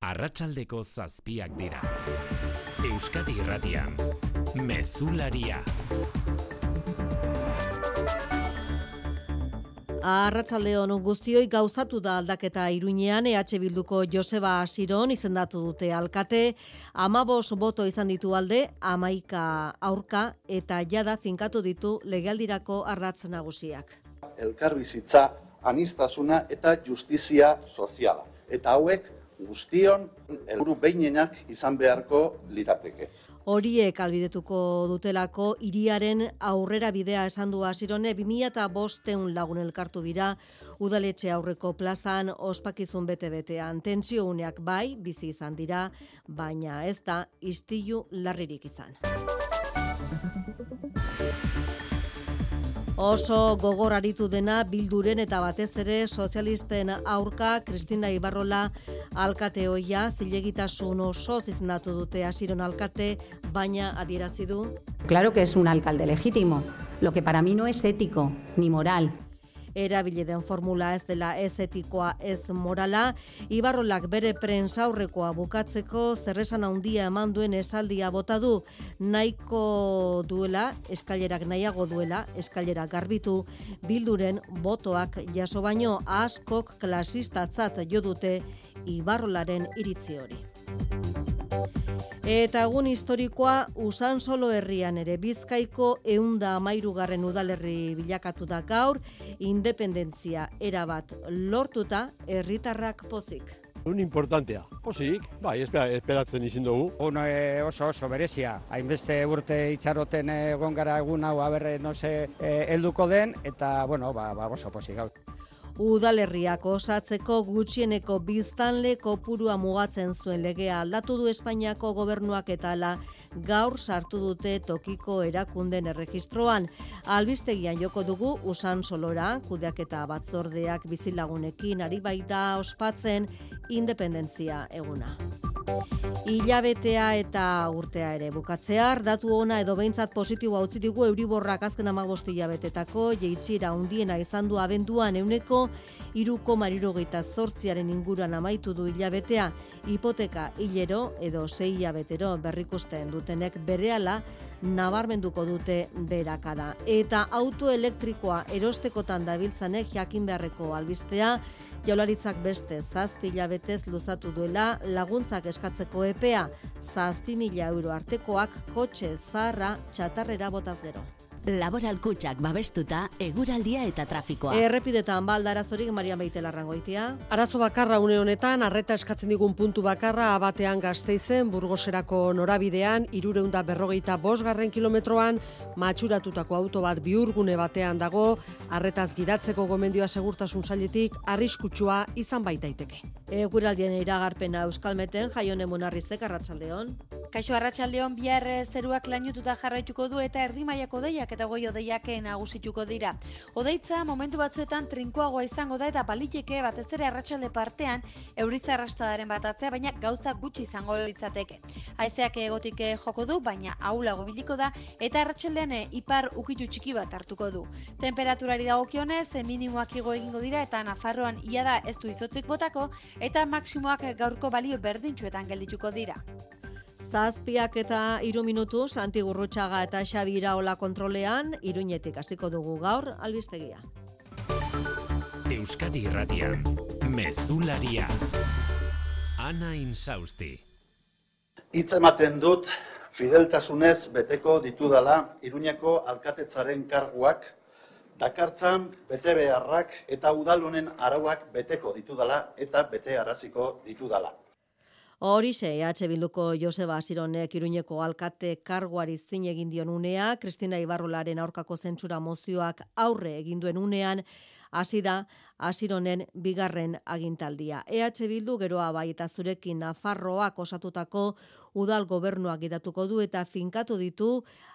Arratsaldeko zazpiak dira. Euskadi Irratian, Mezularia. Arratsalde hon guztioi gauzatu da aldaketa Iruinean EH Bilduko Joseba Asiron izendatu dute alkate, amabos boto izan ditu alde, amaika aurka eta jada finkatu ditu legaldirako arratz nagusiak. Elkarbizitza, anistasuna eta justizia soziala. Eta hauek guztion helburu behinenak izan beharko lirateke. Horiek albidetuko dutelako hiriaren aurrera bidea esan du hasirone 2005 lagun elkartu dira udaletxe aurreko plazan ospakizun bete betean tensio uneak bai bizi izan dira baina ez da istilu larririk izan Oso gogor aritu dena bilduren eta batez ere sozialisten aurka Kristina Ibarrola alkate hoia zilegitasun oso izendatu dute hasiron alkate baina adierazi du Claro que es un alcalde legítimo. Lo que para mí no es ético ni moral erabile den formula ez dela ez etikoa ez morala, Ibarrolak bere prensa aurrekoa bukatzeko zerresan handia eman duen esaldia bota du nahiko duela, eskailerak nahiago duela, eskailera garbitu, bilduren botoak jaso baino askok klasistatzat jo dute Ibarrolaren iritzi hori. Eta egun historikoa usan solo herrian ere bizkaiko eunda amairugarren udalerri bilakatu da gaur, independentzia erabat lortuta herritarrak pozik. Un importantea. Pozik, bai, esperatzen izin dugu. Uno e, oso oso berezia. Hainbeste urte itxaroten egon gara egun hau aberre, no se, eh, helduko den, eta, bueno, ba, ba oso pozik hau udalerriak osatzeko gutxieneko biztanle kopurua mugatzen zuen legea aldatu du Espainiako gobernuak eta ala gaur sartu dute tokiko erakunden erregistroan. Albistegian joko dugu usan solora, kudeak eta batzordeak bizilagunekin ari baita ospatzen independentzia eguna. Ilabetea eta urtea ere bukatzear, datu ona edo behintzat positiboa utzi digu Euriborrak azken amagosti hilabetetako jeitxira undiena izan du abenduan euneko iruko marirogeita zortziaren inguruan amaitu du hilabetea, hipoteka hilero edo sei hilabetero berrikusten dutenek berehala nabarmenduko dute berakada. Eta autoelektrikoa erostekotan dabiltzanek jakin beharreko albistea, Jaularitzak beste zazpi hilabetez luzatu duela laguntzak eskatzeko epea, zazpi mila euro artekoak kotxe zarra txatarrera botaz gero. Laboral kutsak babestuta, eguraldia eta trafikoa. Errepidetan balda arazorik Maria Beitela rangoitia. Arazo bakarra une honetan, arreta eskatzen digun puntu bakarra abatean gazteizen, burgoserako norabidean, irureunda berrogeita bosgarren kilometroan, matxuratutako auto bat biurgune batean dago, arretaz gidatzeko gomendioa segurtasun sailetik, arriskutsua izan baitaiteke. Eguraldien iragarpena euskalmeten, jaione monarrizek arratsaldeon. Kaixo arratsaldeon bihar zeruak lainututa jarraituko du eta erdi mailako deiak eta goi odeiak nagusituko dira. Odeitza momentu batzuetan trinkoagoa izango da eta baliteke batez ere arratsalde partean euritza arrastadaren batatzea, baina gauza gutxi izango litzateke. Haizeak egotik joko du, baina aulago biliko da eta arratsaldean ipar ukitu txiki bat hartuko du. Temperaturari dagokionez minimoak igo egingo dira eta Nafarroan ia da ez du izotzik botako eta maksimoak gaurko balio berdintxuetan geldituko dira. Zazpiak eta iru minutu, Santi Gurrutxaga eta Xabi Iraola kontrolean, iruñetik hasiko dugu gaur, albistegia. Euskadi Irratian, Mezularia, Ana Insausti. Itz ematen dut, fideltasunez beteko ditudala, iruñeko alkatetzaren karguak, dakartzan bete beharrak eta udalunen arauak beteko ditudala eta bete araziko ditudala. Horixe, EH Bilduko Joseba Asironek Iruñeko alkate karguari zin egin dion unea, Kristina Ibarrolaren aurkako zentsura mozioak aurre egin duen unean, hasi da Asironen bigarren agintaldia. EH Bildu geroa bai eta zurekin Nafarroak osatutako udal gobernuak idatuko du eta finkatu ditu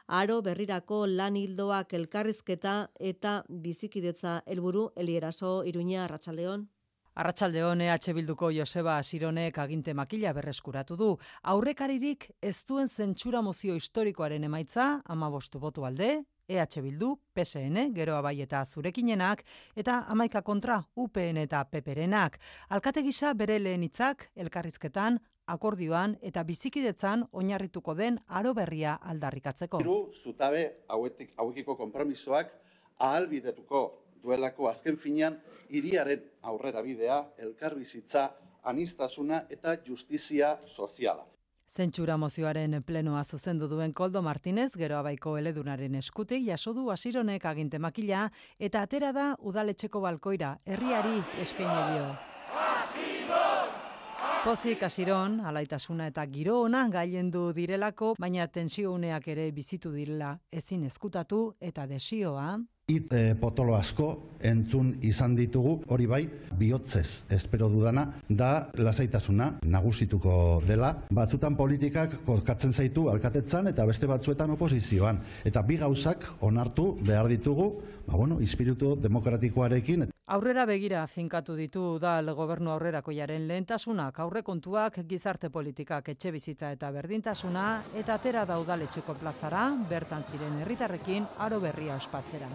aro berrirako lan hildoak elkarrizketa eta bizikidetza helburu Elieraso Iruña Arratsaldeon. Arratsalde hone EH Bilduko Joseba Asironek aginte makila berreskuratu du. Aurrekaririk ez duen zentsura mozio historikoaren emaitza, ama bostu botu alde, EH Bildu, PSN, geroa bai eta zurekinenak, eta amaika kontra UPN eta PPRenak. Alkate gisa bere lehen hitzak elkarrizketan, akordioan eta bizikidetzan oinarrituko den aro berria aldarrikatzeko. Hiru zutabe hauetik hauekiko konpromisoak ahalbidetuko duelako azken finean hiriaren aurrera bidea, elkarbizitza, anistasuna eta justizia soziala. Zentsura mozioaren plenoa zuzendu duen Koldo Martinez, gero abaiko eledunaren eskutik, jaso du asironek aginte makila, eta atera da udaletxeko balkoira, herriari eskaini dio. Pozik asiron, alaitasuna eta giro ona gailendu direlako, baina tensiouneak ere bizitu direla ezin eskutatu eta desioa. Itz e, potolo asko entzun izan ditugu, hori bai, bihotzez espero dudana, da lasaitasuna nagusituko dela. Batzutan politikak kokatzen zaitu alkatetzan eta beste batzuetan oposizioan. Eta bi gauzak onartu behar ditugu, ba bueno, espiritu demokratikoarekin. Aurrera begira finkatu ditu dal gobernu aurrerako jaren lehentasunak, aurrekontuak, gizarte politikak, etxe bizitza eta berdintasuna, eta atera daudaletxeko platzara, bertan ziren herritarrekin aro berria ospatzera.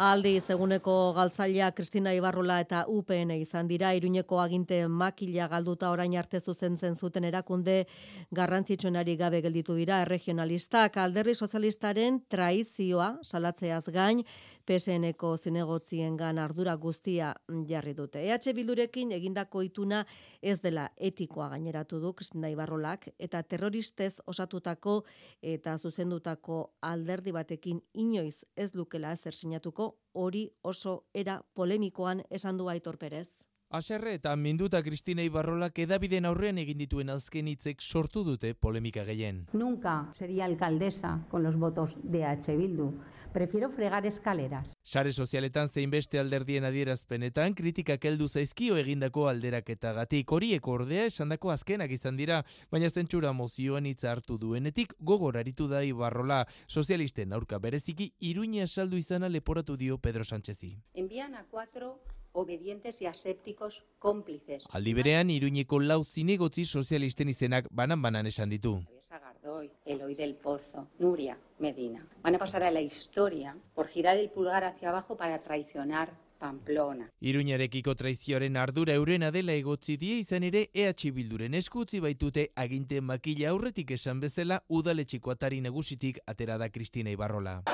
Aldi eguneko galtzailea Kristina Ibarrola eta UPN izan dira. Iruñeko aginte makila galduta orain arte zuzentzen zuten erakunde. Garrantzitsuenari gabe gelditu dira regionalistak alderri sozialistaren traizioa salatzeaz gain PSNeko zinegotzien gan ardura guztia jarri dute. EH Bildurekin egindako ituna ez dela etikoa gaineratu du Kristina Ibarrolak eta terroristez osatutako eta zuzendutako alderdi batekin inoiz ez lukela ezer sinatuko hori oso era polemikoan esan du Aitor Perez. Aserre eta minduta Kristina Ibarrolak edabiden aurrean egin dituen azken hitzek sortu dute polemika gehien. Nunca sería alcaldesa con los votos de H. Bildu. Prefiero fregar escaleras. Sare sozialetan zein beste alderdien adierazpenetan kritikak heldu zaizkio egindako alderaketagatik horiek ordea esandako azkenak izan dira, baina zentsura mozioan hitza hartu duenetik gogor aritu da Ibarrola sozialisten aurka bereziki Iruña saldu izana leporatu dio Pedro Sánchezi. Envían a cuatro obedientes y asépticos cómplices. Aldi berean Iruñeko lau zinegotzi sozialisten izenak banan-banan esan ditu. Sagardoy, Eloy del Pozo, Nuria Medina. Van a pasar a la historia por girar el pulgar hacia abajo para traicionar Pamplona. Iruñarekiko traizioaren ardura eurena dela egotzi die izan ere EH Bilduren eskutzi baitute aginte makila aurretik esan bezala udaletxiko atari nagusitik atera da Kristina Ibarrola.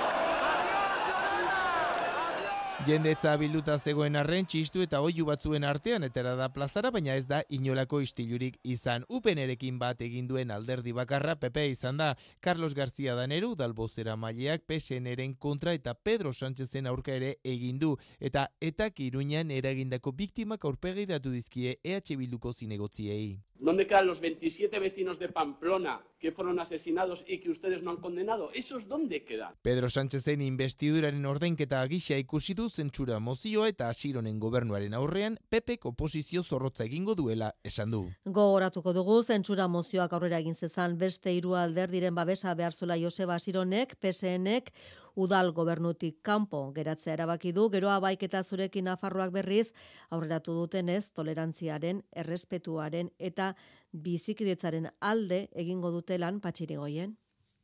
Jendetza bilduta zegoen arren txistu eta oiu batzuen artean etera da plazara, baina ez da inolako istilurik izan. Upenerekin bat egin duen alderdi bakarra PP izan da. Carlos García Daneru, dalbozera maileak PSN-eren kontra eta Pedro Sánchezen aurka ere egin du. Eta etak iruñan eragindako biktimak aurpegiratu dizkie EH Bilduko zinegotziei. ¿Dónde quedan los 27 vecinos de Pamplona que fueron asesinados y que ustedes no han condenado? ¿Esos dónde quedan? Pedro Sánchezen investiduraren ordainketa gisa ikusi du zentsura mozioa eta asironen gobernuaren aurrean PP oposizio zorrotza egingo duela esan du. Gogoratuko dugu zentsura mozioak aurrera egin zezan beste hiru alder diren babesa behar zuela Joseba Asironek, PSNek, udal gobernutik kanpo geratzea erabaki du, geroa baiketa zurekin Nafarroak berriz aurreratu dutenez tolerantziaren, errespetuaren eta bizikidetzaren alde egingo dute lan patxirigoien.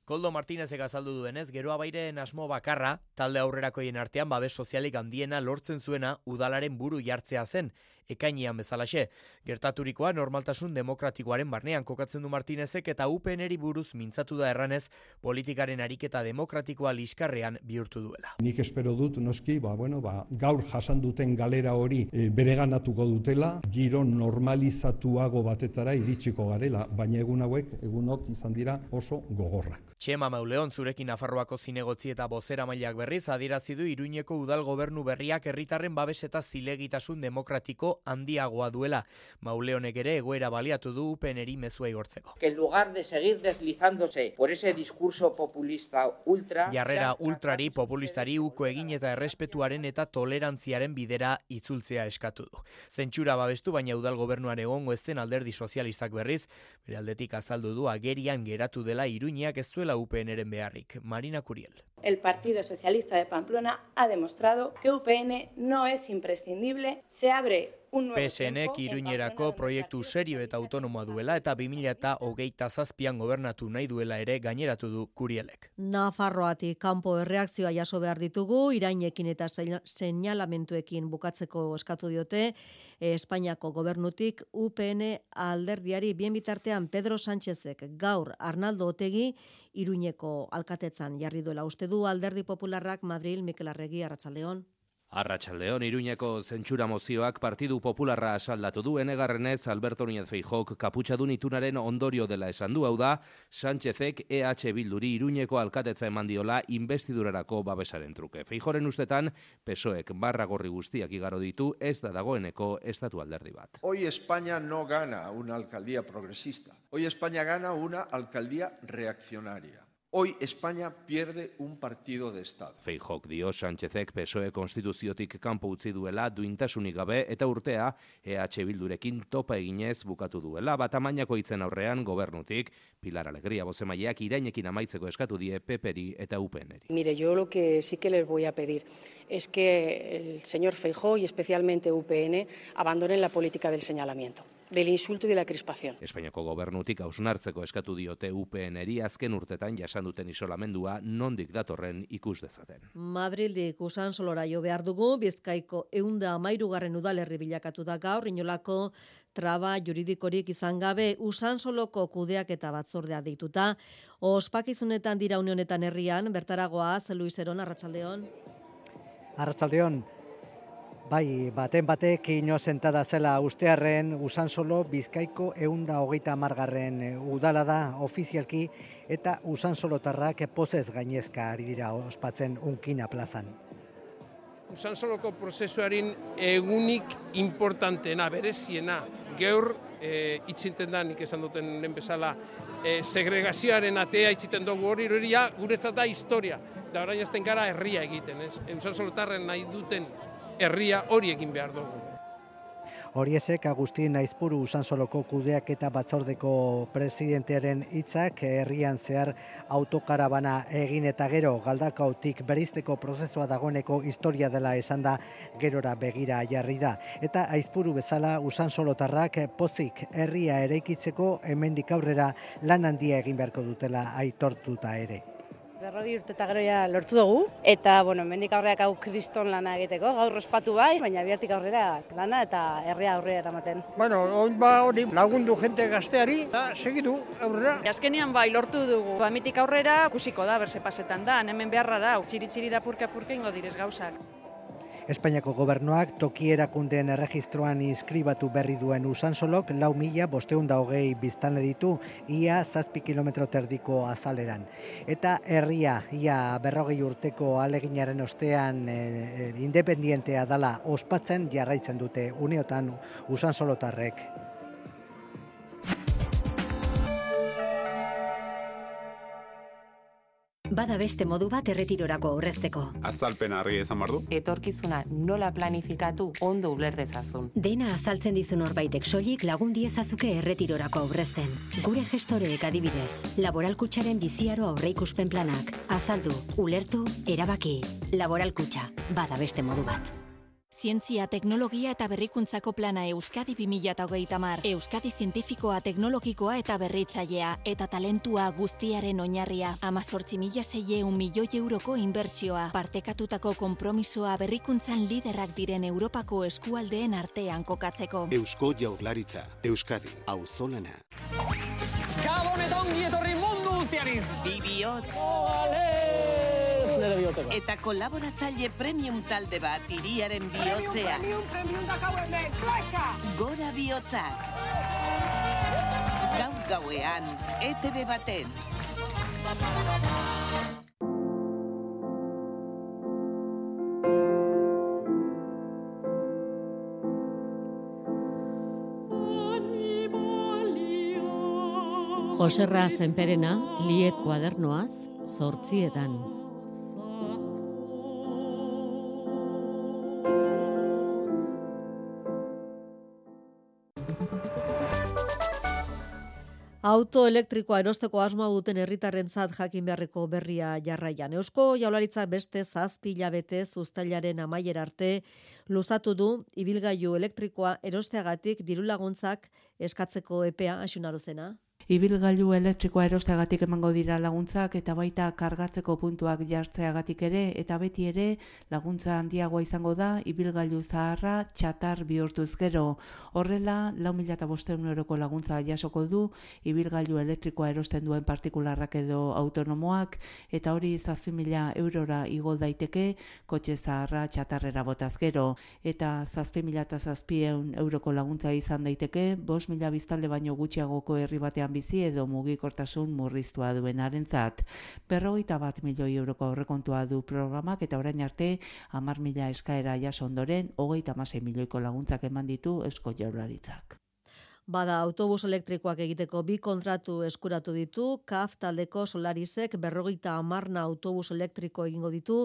Koldo Martinezek azaldu duenez, geroa bairen asmo bakarra, talde aurrerakoien artean babes sozialik handiena lortzen zuena udalaren buru jartzea zen, ekainean bezalaxe. Gertaturikoa normaltasun demokratikoaren barnean kokatzen du Martinezek eta UPNeri buruz mintzatu da erranez politikaren ariketa demokratikoa liskarrean bihurtu duela. Nik espero dut noski, ba, bueno, ba, gaur jasan duten galera hori e, bereganatuko dutela, giro normalizatuago batetara iritsiko garela, baina egun hauek, egunok izan dira oso gogorrak. Txema Mauleon zurekin Nafarroako zinegotzi eta bozera mailak berriz adierazi du Iruñeko udal gobernu berriak herritarren babes eta zilegitasun demokratiko handiagoa duela. Mauleonek ere egoera baliatu du UPNeri mezua igortzeko. Que en lugar de seguir deslizándose por ese discurso populista ultra... Jarrera ultrari populistari uko egin eta errespetuaren eta tolerantziaren bidera itzultzea eskatu du. Zentsura babestu baina udal gobernuan egongo ezten alderdi sozialistak berriz, bere aldetik azaldu du agerian geratu dela Iruñak ez duela UPNren beharrik. Marina Curiel. El Partido Socialista de Pamplona ha demostrado que UPN no es imprescindible, se abre PSNek iruñerako proiektu serio eta autonomoa duela eta 2008 zazpian gobernatu nahi duela ere gaineratu du Kurielek. Nafarroatik kanpo erreakzioa jaso behar ditugu, irainekin eta seinalamentuekin bukatzeko eskatu diote, Espainiako gobernutik UPN alderdiari bien bitartean Pedro Sánchezek gaur Arnaldo Otegi Iruñeko alkatetzan jarri duela uste du alderdi popularrak Madrid Mikel Arregi Arratsaldeon. Arratxaldeon, Iruñeko zentsura mozioak Partidu Popularra asaldatu du enegarrenez Alberto Núñez Feijok kaputxadun itunaren ondorio dela esan du hau da, Sánchezek EH Bilduri Iruñeko alkatetza eman diola investidurarako babesaren truke. Feijoren ustetan, pesoek barra gorri guztiak igaro ditu ez da dagoeneko estatu alderdi bat. Hoy España no gana una alcaldía progresista. Hoy España gana una alcaldía reaccionaria. Hoy España pierde un partido de Estado. Feijok dio Sánchezek PSOE konstituziotik kanpo utzi duela duintasunik gabe eta urtea EH Bildurekin topa eginez bukatu duela. Bat amainako itzen aurrean gobernutik Pilar Alegría bozemaileak irainekin amaitzeko eskatu die PPRI eta UPNeri. Mire, yo lo que sí que les voy a pedir es que el señor Feijó y especialmente UPN abandonen la política del señalamiento del insulto y de la crispación. Espainiako gobernutik hausnartzeko eskatu diote UPNeri azken urtetan jasan duten isolamendua nondik datorren ikus dezaten. Madrildik usan solora jo behar dugu, bizkaiko eunda amairugarren udalerri bilakatu da gaur, inolako traba juridikorik izan gabe usan soloko kudeak eta batzordea dituta. Ospakizunetan dira unionetan herrian, bertaragoa, Luis Eron, Arratxaldeon. Arratxaldeon, Bai, baten batek ino sentada zela ustearren usan solo bizkaiko eunda hogeita margarren eh, udala da ofizialki eta usan solotarrak pozez gainezka ari dira ospatzen unkina plazan. Usan soloko prozesuarin egunik importantena, bereziena, geur e, itxinten da, nik esan duten lehen bezala, e, segregazioaren atea itxiten dugu hori, hori guretzat da historia, da orain azten gara herria egiten, ez? Usan solotarren nahi duten herria hori egin behar dugu. Horiezek Agustin Aizpuru Usansoloko kudeak eta batzordeko presidentearen hitzak herrian zehar autokarabana egin eta gero galdakautik berizteko prozesua dagoeneko historia dela esan da gerora begira jarri da. Eta Aizpuru bezala Usansolotarrak pozik herria eraikitzeko hemendik aurrera lan handia egin beharko dutela aitortuta ere. Berrogi urte eta geroia lortu dugu, eta, bueno, mendik aurreak hau kriston lana egiteko, gaur ospatu bai, baina bihartik aurrera lana eta herria aurrera eramaten. Bueno, oin ba hori lagundu jente gazteari, eta segitu aurrera. Azkenian bai lortu dugu, ba, mitik aurrera kusiko da, berse pasetan da, hemen beharra da, txiri-txiri da purka-purka ingo direz gauzak. Espainiako gobernuak toki erakundeen erregistroan inskribatu berri duen usansolok lau mila bosteun da hogei biztanle ditu ia zazpi kilometro terdiko azaleran. Eta herria ia berrogei urteko aleginaren ostean e, independientea dala ospatzen jarraitzen dute uneotan usansolotarrek. Bada beste modu bat erretirorako aurrezteko. Azalpen harri ezan bardu. Etorkizuna nola planifikatu ondo uler dezazun. Dena azaltzen dizun horbaitek soilik lagun diezazuke erretirorako aurrezten. Gure gestoreek adibidez, laboralkutsaren biziaro aurreikuspen planak. Azaldu, ulertu, erabaki. Laboralkutsa, bada beste modu bat. Zientzia, teknologia eta berrikuntzako plana Euskadi 2008 mar. Euskadi zientifikoa, teknologikoa eta berritzailea. Eta talentua guztiaren oinarria. Amazortzi mila zeieun milioi euroko inbertsioa. Partekatutako kompromisoa berrikuntzan liderrak diren Europako eskualdeen artean kokatzeko. Eusko jaurlaritza. Euskadi. Auzolana. Gabon eta ongi etorri mundu guztianiz. Bibiotz. Eta kolaboratzaile premium talde bat iriaren bihotzea. Premium, premium, premium, plaza! Gora bihotzak. Gaur gauean, ETV baten. Joserra Senperena, liet kuadernoaz, zortzietan. Auto elektrikoa erosteko asmoa duten herritarrentzat jakin beharreko berria jarraian. Eusko jaularitzak beste zazpi hilabete zuztailaren amaier arte luzatu du ibilgailu elektrikoa erosteagatik diru laguntzak eskatzeko epea asunarozena. Ibilgailu elektrikoa erosteagatik emango dira laguntzak eta baita kargatzeko puntuak jartzeagatik ere eta beti ere laguntza handiagoa izango da ibilgailu zaharra txatar bihurtuz gero. Horrela, lau mila eta euroko laguntza jasoko du ibilgailu elektrikoa erosten duen partikularrak edo autonomoak eta hori zazpi mila eurora igo daiteke kotxe zaharra txatarrera botaz gero. Eta zazpi mila eta zazpi euroko laguntza izan daiteke, bos mila biztalde baino gutxiagoko herri batean bizi edo mugikortasun murriztua duenarentzat. Berrogeita bat milioi euroko aurrekontua du programak eta orain arte hamar mila eskaera jaso ondoren hogeita hamasei milioiko laguntzak eman ditu esko jaurlaritzak. Bada autobus elektrikoak egiteko bi kontratu eskuratu ditu, KAF taldeko solarizek berrogeita amarna autobus elektriko egingo ditu,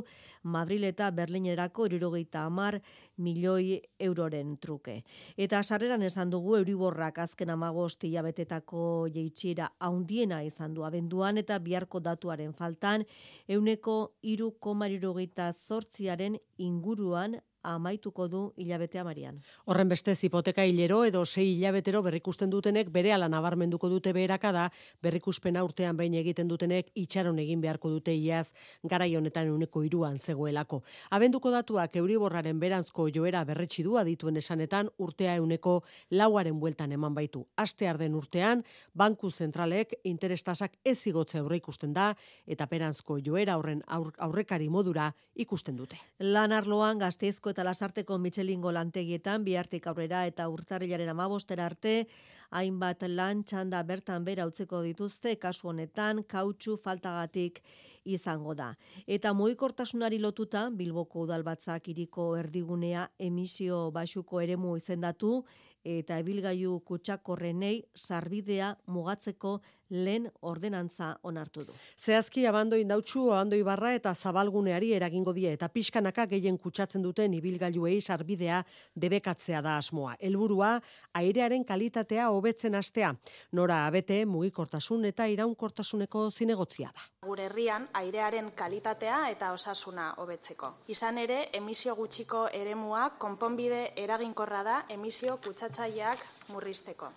Madrid eta Berlinerako irurogeita amar milioi euroren truke. Eta sarreran esan dugu euriborrak azken amagosti jabetetako jeitxira haundiena izan du abenduan eta biharko datuaren faltan, euneko iru komarirogeita zortziaren inguruan amaituko du hilabetea marian. Horren beste hipoteka hilero edo sei hilabetero berrikusten dutenek bere ala nabarmenduko dute beheraka da berrikuspena urtean behin egiten dutenek itxaron egin beharko dute iaz garai honetan uneko iruan zegoelako. Abenduko datuak euriborraren berantzko joera berretsi du adituen esanetan urtea euneko lauaren bueltan eman baitu. Aste arden urtean, banku zentralek interestasak ez igotze aurre ikusten da eta perantzko joera horren aurrekari modura ikusten dute. Lan arloan gazteizko eta lasarteko Michelingo lantegietan bihartik aurrera eta urtarrilaren amabostera arte hainbat lan txanda bertan bera utzeko dituzte kasu honetan kautxu faltagatik izango da. Eta mugikortasunari lotuta Bilboko udalbatzak iriko erdigunea emisio basuko eremu izendatu eta ebilgailu kutsakorrenei sarbidea mugatzeko lehen ordenantza onartu du. Zehazki abando indautxu, abando ibarra eta zabalguneari eragingo die eta pixkanaka gehien kutsatzen duten ibilgailuei sarbidea debekatzea da asmoa. Helburua airearen kalitatea hobetzen astea. Nora abete mugikortasun eta iraunkortasuneko zinegotzia da. Gure herrian airearen kalitatea eta osasuna hobetzeko. Izan ere, emisio gutxiko eremua konponbide eraginkorra da emisio kutsatzaileak murrizteko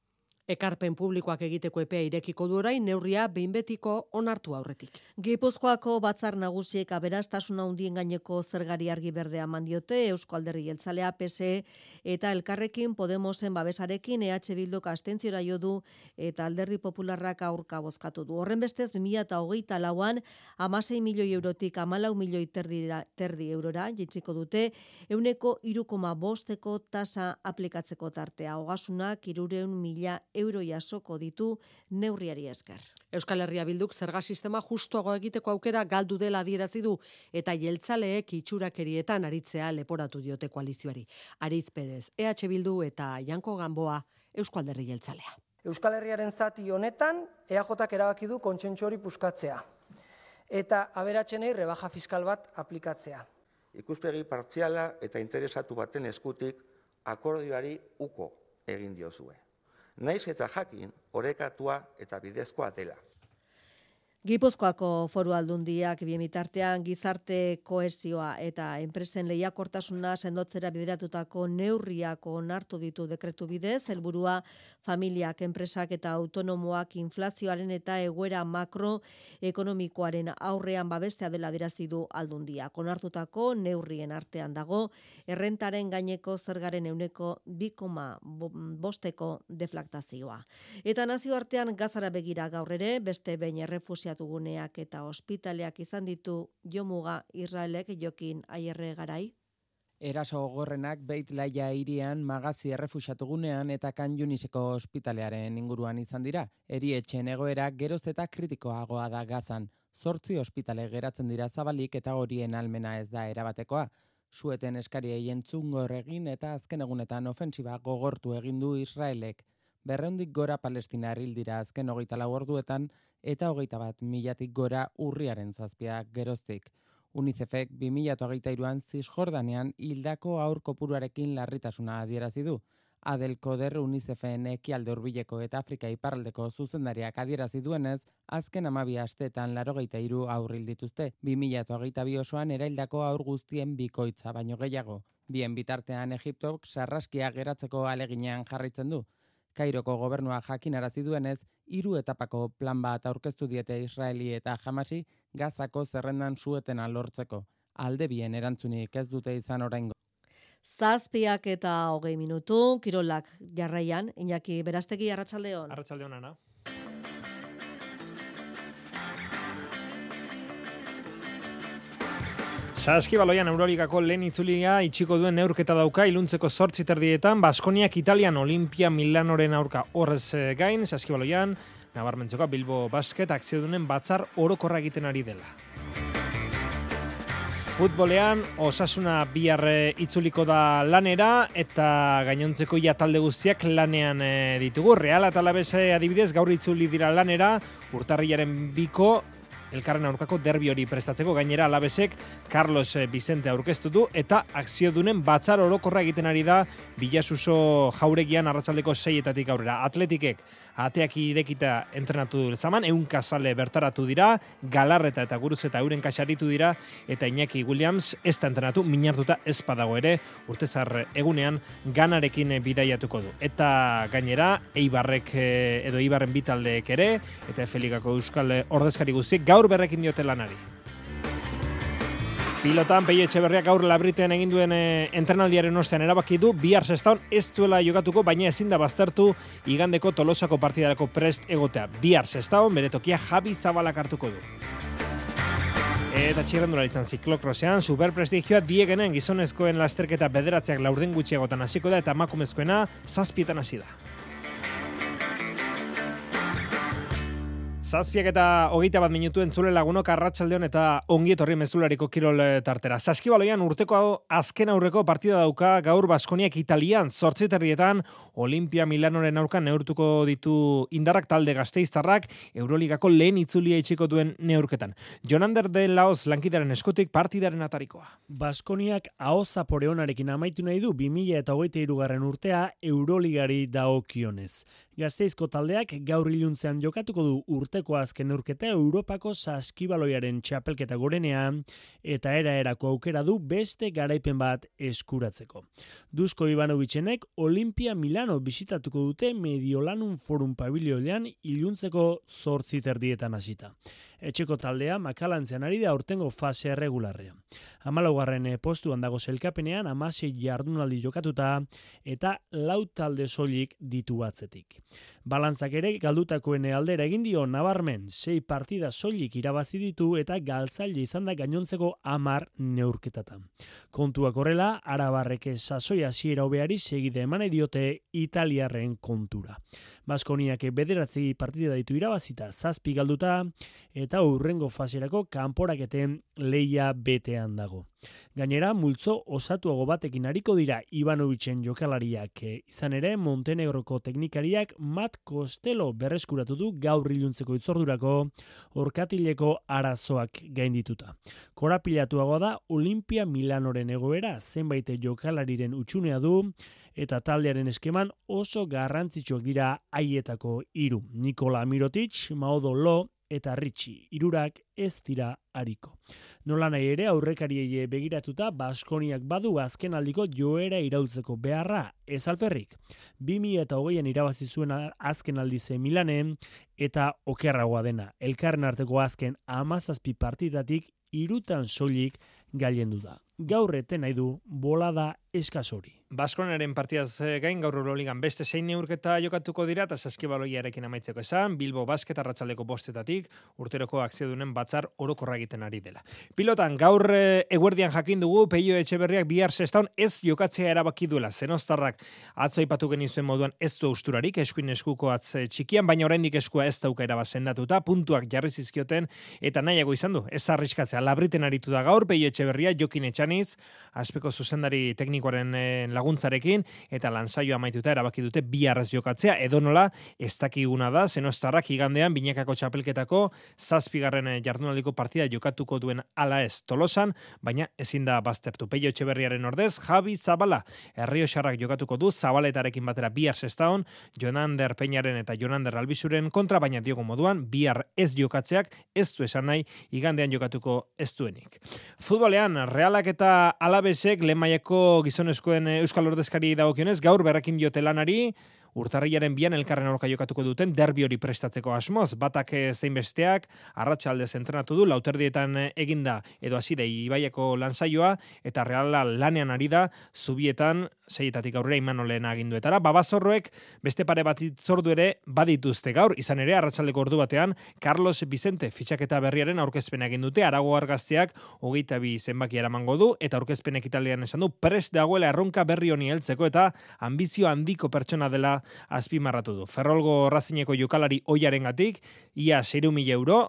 ekarpen publikoak egiteko epea irekiko du orain neurria behin betiko onartu aurretik. Gipuzkoako batzar nagusiek aberastasuna handien gaineko zergari argi berdea mandiote Eusko Alderri Jeltzalea PSE eta elkarrekin Podemosen babesarekin EH Bilduk astentziora jo du eta Alderri Popularrak aurka bozkatu du. Horren bestez 2024 lauan 16 milioi eurotik 14 milioi terdi, terdi eurora jitziko dute euneko 3,5eko tasa aplikatzeko tartea. Ogasunak 300 mila euro jasoko ditu neurriari esker. Euskal Herria Bilduk zerga sistema justuago egiteko aukera galdu dela adierazi du eta jeltzaleek itxurakerietan aritzea leporatu diote koalizioari. Aritz Perez, EH Bildu eta Janko Gamboa Euskal Herri jeltzalea. Euskal Herriaren zati honetan EAJak erabaki du kontsentsu hori puskatzea eta aberatsenei rebaja fiskal bat aplikatzea. Ikuspegi partziala eta interesatu baten eskutik akordioari uko egin diozue naiz eta jakin orekatua eta bidezkoa dela. Gipuzkoako foru aldundiak biemitartean gizarte koesioa eta enpresen lehiakortasuna sendotzera bideratutako neurriak onartu ditu dekretu bidez, helburua familiak, enpresak eta autonomoak inflazioaren eta egoera makroekonomikoaren aurrean babestea dela dirazi du aldundiak. Onartutako neurrien artean dago, errentaren gaineko zergaren euneko bikoma bosteko deflaktazioa. Eta nazio artean gazara begira gaur ere, beste behin errefusia errefusiatu guneak eta ospitaleak izan ditu jomuga Israelek jokin aierre garai? Eraso gorrenak beit laia irian magazi errefusiatu gunean eta kanjuniseko ospitalearen inguruan izan dira. Erietxen egoera geroz eta kritikoagoa da gazan. Zortzi ospitale geratzen dira zabalik eta horien almena ez da erabatekoa. Sueten eskaria entzun egin eta azken egunetan ofensiba gogortu egin du Israelek. Berreundik gora palestina hil dira azken hogeita lau orduetan eta hogeita bat milatik gora urriaren zazpia geroztik. UNICEFek 2008an Zisjordanean hildako aur kopuruarekin larritasuna adierazi du. Adel Koder UNICEFen ekialde hurbileko eta Afrika iparraldeko zuzendariak adierazi duenez, azken amabi astetan larogeita iru aurril dituzte, 2008 osoan eraildako aur guztien bikoitza baino gehiago. Bien bitartean Egiptok sarraskia geratzeko aleginean jarraitzen du. Kairoko gobernua jakinarazi duenez, hiru etapako plan bat aurkeztu diete Israeli eta Hamasi Gazako zerrendan suetena lortzeko. Alde bien erantzunik ez dute izan oraingo. Zazpiak eta hogei minutu, kirolak jarraian, Iñaki, berastegi arratsaldeon. Arratsaldeon ana. Saski baloian Euroligako lehen itzulia itxiko duen neurketa dauka iluntzeko sortzi terdietan, Baskoniak Italian Olimpia Milanoren aurka horrez eh, gain, Saski baloian, nabarmentzeko Bilbo Basket akzio dunen batzar orokorra egiten ari dela. Futbolean, osasuna bihar eh, itzuliko da lanera eta gainontzeko ja talde guztiak lanean eh, ditugu. Real eta adibidez gaur itzuli dira lanera, urtarriaren biko elkarren aurkako derbi hori prestatzeko gainera alabesek Carlos eh, Vicente aurkeztu du eta akziodunen batzar orokorra egiten ari da Bilasuso jauregian arratsaldeko seietatik aurrera. Atletikek ateak irekita entrenatu du zaman, eun kasale bertaratu dira, galarreta eta guruz eta euren kasaritu dira, eta Iñaki Williams ez da entrenatu, minartuta ez padago ere, urtezar egunean ganarekin bidaiatuko du. Eta gainera, Eibarrek eh, edo Eibarren bitaldeek ere, eta Feligako Euskal ordezkari guztiek gaur berrekin diote lanari. Pilotan, Peio Etxeberriak gaur labritean egin duen e, entrenaldiaren ostean erabaki du, bihar sestaun ez duela jokatuko, baina ezin da baztertu igandeko tolosako partidarako prest egotea. Bihar sestaun, bere tokia Javi Zabalak hartuko du. Eta txirrendura ditzen ziklokrosean, superprestigioa diegenen gizonezkoen lasterketa bederatzeak laurden gutxiagotan hasiko da eta makumezkoena zazpietan hasi da. Zazpiak eta hogeita bat minutu entzule lagunok arratsaldeon eta ongi etorri mezulariko kirol eh, tartera. Saskibaloian urteko azken aurreko partida dauka gaur Baskoniak Italian zortziterrietan Olimpia Milanoren aurka neurtuko ditu indarrak talde gazteiztarrak Euroligako lehen itzulia itxiko duen neurketan. Jonander de Laos lankidaren eskutik partidaren atarikoa. Baskoniak hau zaporeonarekin amaitu nahi du 2000 eta hogeita irugarren urtea Euroligari daokionez. Gazteizko taldeak gaur iluntzean jokatuko du urteko azken urketa Europako saskibaloiaren txapelketa gorenean eta era erako aukera du beste garaipen bat eskuratzeko. Duzko Ivanovitzenek Olimpia Milano bisitatuko dute Mediolanum Forum Pabilioilean iluntzeko zortzi terdietan hasita etxeko taldea makalantzean ari da urtengo fase regularrean. Amalaugarren eh, postuan dago zelkapenean amasei jardunaldi jokatuta eta lau talde soilik ditu batzetik. Balantzak ere galdutakoen aldera egin dio nabarmen sei partida soilik irabazi ditu eta galtzaile izan da gainontzeko amar neurketatan. Kontuak horrela, arabarreke sasoia hasiera hobeari segide eman diote italiarren kontura. Baskoniak bederatzi partida ditu irabazita zazpi galduta eta urrengo faserako kanporaketen leia betean dago. Gainera, multzo osatuago batekin hariko dira Ivanovicen jokalariak. Izan ere, Montenegroko teknikariak Mat Kostelo berreskuratu du gaur iluntzeko itzordurako orkatileko arazoak gaindituta. Korapilatuago da Olimpia Milanoren egoera zenbait jokalariren utxunea du eta taldearen eskeman oso garrantzitsuak dira haietako hiru. Nikola Mirotic, Maodo Lo eta Ritchi, irurak ez dira hariko. Nola nahi ere aurrekariei begiratuta Baskoniak badu azken aldiko joera iraultzeko beharra ez alferrik. 2000 eta hogeian irabazi zuen azken aldize Milanen eta okerragoa dena. Elkarren arteko azken amazazpi partidatik irutan soilik gailendu da. Gaur eten nahi du bolada eskasori. Baskonaren partidaz eh, gain gaur Euroligan beste zein neurketa jokatuko dira eta saskibaloiarekin amaitzeko esan, Bilbo Basket arratsaldeko bostetatik urteroko akziodunen batzar orokorra egiten ari dela. Pilotan gaur e, eguerdian jakin dugu Peio Etxeberriak bihar sestaun ez jokatzea erabaki duela. Zenostarrak atzo ipatu genizuen moduan ez du usturarik eskuin eskuko atz txikian, baina oraindik eskua ez dauka eraba sendatuta, puntuak jarri zizkioten eta nahiago izan du. Ez arriskatzea labriten aritu da gaur Peio Etxeberria jokin etxaniz, aspeko zuzendari teknikoaren laguntzarekin eta lansaio amaituta erabaki dute bi arraz jokatzea edonola ez dakiguna da zenostarrak igandean binekako txapelketako zazpigarren jardunaldiko partida jokatuko duen ala ez tolosan, baina ezin da baztertu. Peio Etxeberriaren ordez, Javi Zabala, Herrio Xarrak jokatuko du, Zabaletarekin batera bihar sestaon, Jonander Peñaren eta Jonander Albizuren kontra, baina diogo moduan, bihar ez jokatzeak, ez du esan nahi, igandean jokatuko ez duenik. Futbolean, realak eta alabesek, lehen gizonezkoen Euskal Ordezkari dagokionez, gaur berrekin diote lanari, urtarriaren bian elkarren aurka jokatuko duten derbi hori prestatzeko asmoz. Batak eh, zein besteak, arratsalde zentrenatu du, lauterdietan eh, eginda edo hasi da ibaiako lansaioa, eta reala lanean ari da, zubietan, zeietatik aurrera imanoleen aginduetara. Babazorroek beste pare bat zordu ere badituzte gaur, izan ere, arratsaldeko ordu batean, Carlos Vicente fitxaketa berriaren aurkezpen egin dute, arago argazteak hogeita bi zenbaki eramango du, eta aurkezpen ekitaldean esan du, prest dagoela erronka berri honi heltzeko eta ambizio handiko pertsona dela azpimarratu du. Ferrolgo razineko jokalari oiaren gatik, ia 6 mila euro,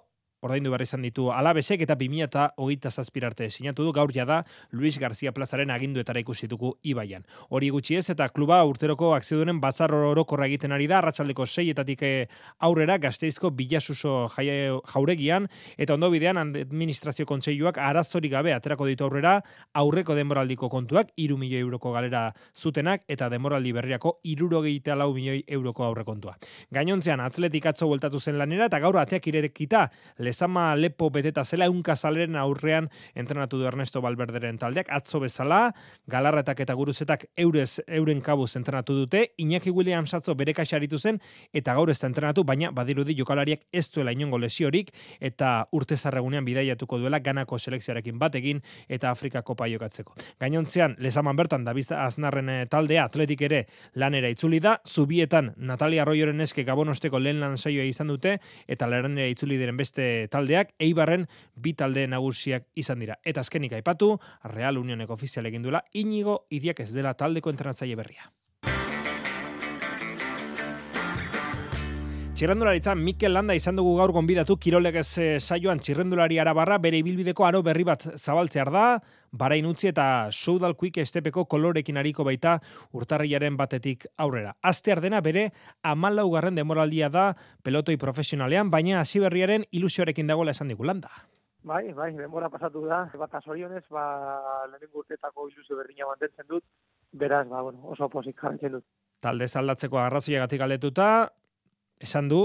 ordaindu behar izan ditu alabesek eta 2000 eta hogeita zazpirarte sinatu du gaur jada Luis García Plazaren aginduetara ikusi dugu ibaian. Hori gutxi ez eta kluba urteroko akziodunen batzar orokorra egiten ari da, arratsaldeko seietatik eh, aurrera gazteizko bilasuso jauregian eta ondo bidean administrazio kontseiluak arazori gabe aterako ditu aurrera aurreko denboraldiko kontuak, iru milioi euroko galera zutenak eta denboraldi berriako irurogeita lau milioi euroko aurrekontua. Gainontzean atletik atzo bueltatu zen lanera eta gaur ateak irekita lezama lepo beteta zela eunka zaleren aurrean entrenatu du Ernesto Balberderen taldeak, atzo bezala, galarretak eta guruzetak eurez, euren kabuz entrenatu dute, Iñaki Williams atzo bere kaxaritu zen, eta gaur ez da entrenatu, baina badirudi jokalariak ez duela inongo lesiorik, eta urte zarregunean bidaiatuko duela ganako selekzioarekin batekin, eta Afrikako paiokatzeko. Gainontzean, lezaman bertan, Dabizta Aznarren eh, taldea, atletik ere lanera itzuli da, zubietan Natalia Arroyoren eske gabonosteko lehen lan saioa izan dute, eta lanera itzuli diren beste taldeak Eibarren bi talde nagusiak izan dira. Eta azkenik aipatu, Real Unioneko ofizial egin duela Inigo Idiak ez dela taldeko entrenatzaile berria. Txirrendularitza Mikel Landa izan dugu gaur gonbidatu kirolegez eh, saioan txirrendulari arabarra bere ibilbideko aro berri bat zabaltzear da, barain utzi eta Soudal Quick estepeko kolorekin ariko baita urtarriaren batetik aurrera. Aste dena bere amalaugarren demoraldia da pelotoi profesionalean, baina hasi berriaren ilusioarekin dagoela esan digu landa. Bai, bai, demora pasatu da. Bat azorionez, ba, lehenengo urtetako ilusio berdina mantentzen dut, beraz, ba, bueno, oso pozik jarretzen dut. Talde zaldatzeko arrazoiagatik aldetuta, esan du,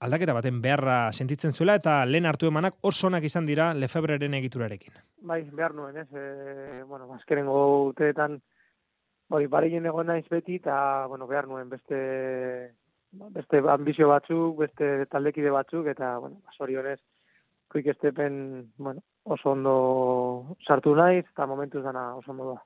aldaketa baten beharra sentitzen zuela eta lehen hartu emanak oso onak izan dira Lefebreren egiturarekin. Bai, behar nuen, ez? E, bueno, azkerengo uteetan hori bareien egon naiz beti eta bueno, behar nuen beste beste ambizio batzuk, beste taldekide batzuk eta bueno, sorionez quick stepen, bueno, oso ondo sartu naiz eta momentuz dana oso ondo da.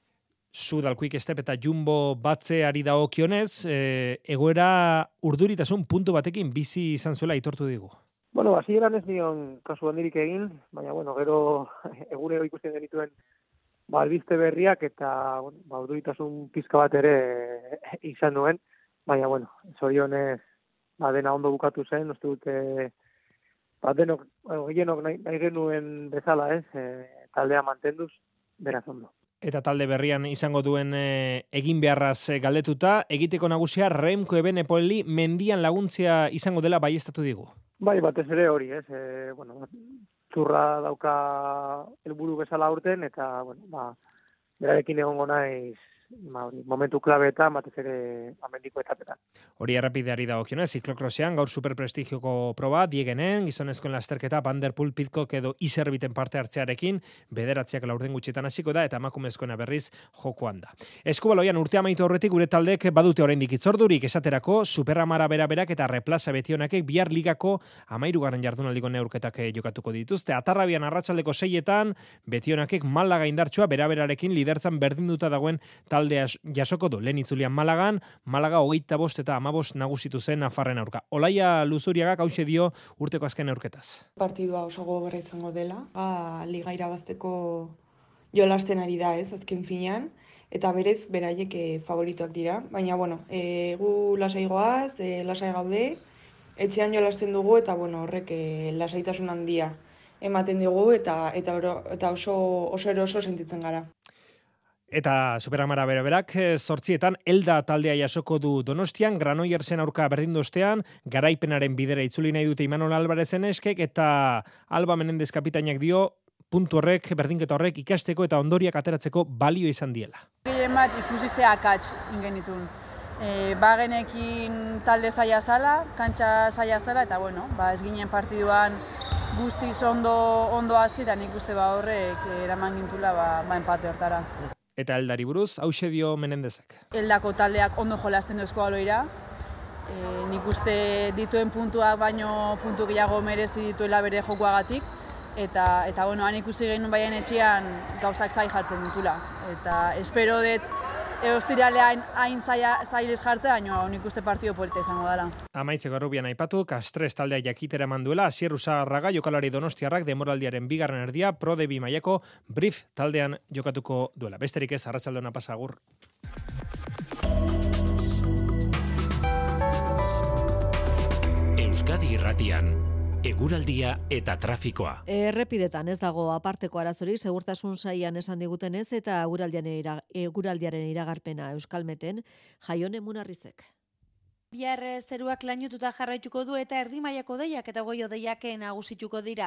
Sudal Quick Step eta Jumbo batzeari dagokionez, e, egoera urduritasun puntu batekin bizi izan zuela aitortu digu. Bueno, hasi eran ez nion kasu handirik egin, baina bueno, gero egure ikusten genituen ba, albiste berriak eta ba, urduritasun pizka bat ere izan duen, baina bueno, zorionez ba, dena ondo bukatu zen, uste dute ba, denok, gehienok nahi, nahi genuen bezala ez, e, taldea mantenduz, beraz ondo eta talde berrian izango duen e, egin beharraz e, galdetuta, egiteko nagusia Remko Eben Epoli mendian laguntzia izango dela baiestatu digu. Bai, batez ere hori, ez? E, bueno, zurra dauka helburu bezala urten, eta, bueno, ba, berarekin egongo naiz ma, momentu klabeetan, batez ere amendiko etapetan. Hori errapideari da okiona, ziklokrosean, gaur superprestigioko proba, diegenen, gizonezkoen lasterketa, Vanderpool, Pitcock edo izerbiten parte hartzearekin, bederatziak laurden gutxetan hasiko da, eta emakumezkoena berriz jokoan da. Eskubaloian urte amaitu horretik gure taldek badute oraindik itzordurik esaterako, superamara bera berak eta replaza betionakek bihar ligako amairugarren jardunaldiko neurketak jokatuko dituzte. Atarrabian arratsaldeko seietan, betionakek malaga indartsua bera-berarekin lidertzan berdinduta dagoen tal taldea jasoko du, lehen itzulian Malagan, Malaga hogeita bost eta amabost nagusitu zen Nafarren aurka. Olaia Luzuriaga hause dio urteko azken aurketaz. Partidua oso gogorra izango dela, ba, liga irabazteko jolasten ari da ez, azken finean, eta berez beraiek e, favorituak dira. Baina, bueno, e, gu lasai goaz, e, lasai gaude, etxean jolasten dugu, eta bueno, horrek e, lasaitasun handia ematen dugu, eta, eta, eta oso, oso eroso sentitzen gara. Eta Superamara bere berak, sortzietan, elda taldea jasoko du Donostian, Granoiersen aurka berdin dostean, garaipenaren bidera itzuli nahi dute Imanol Albarezen eskek, eta Alba Menendez kapitainak dio, puntu horrek, berdinketa horrek, ikasteko eta ondoriak ateratzeko balio izan diela. Gehien bat ikusi ze akats ingenitun. E, bagenekin talde zaila zala, kantxa zaila zala, eta bueno, ba, ez ginen partiduan guztiz ondo, ondo hasi, da nik uste ba horrek eraman gintula ba, ba empate hortara. Eta eldari buruz, hause dio menendezek. Eldako taldeak ondo jolazten duzko aloira. E, nik uste dituen puntuak baino puntu gehiago merezi dituela bere jokoagatik. Eta, eta bueno, han ikusi gehien baien etxean gauzak zai jartzen ditula. Eta espero dut Eostiralean hain zailez jartzea, baina nik uste partio polita izango dela. Amaitzeko errubian aipatu, Kastres taldea jakitera manduela, Asier Usarraga jokalari donostiarrak demoraldiaren bigarren erdia, Pro Debi Maiako, Brief taldean jokatuko duela. Besterik ez, arratsaldona pasagur. Euskadi Irratian Eguraldia eta trafikoa. Errepidetan ez dago aparteko arazori, segurtasun saian esan digutenez eta eguraldiaren iragarpena euskalmeten, jaione munarrizek. Bihar zeruak lainututa jarraituko du eta erdi mailako deiak eta goi odeiak nagusituko dira.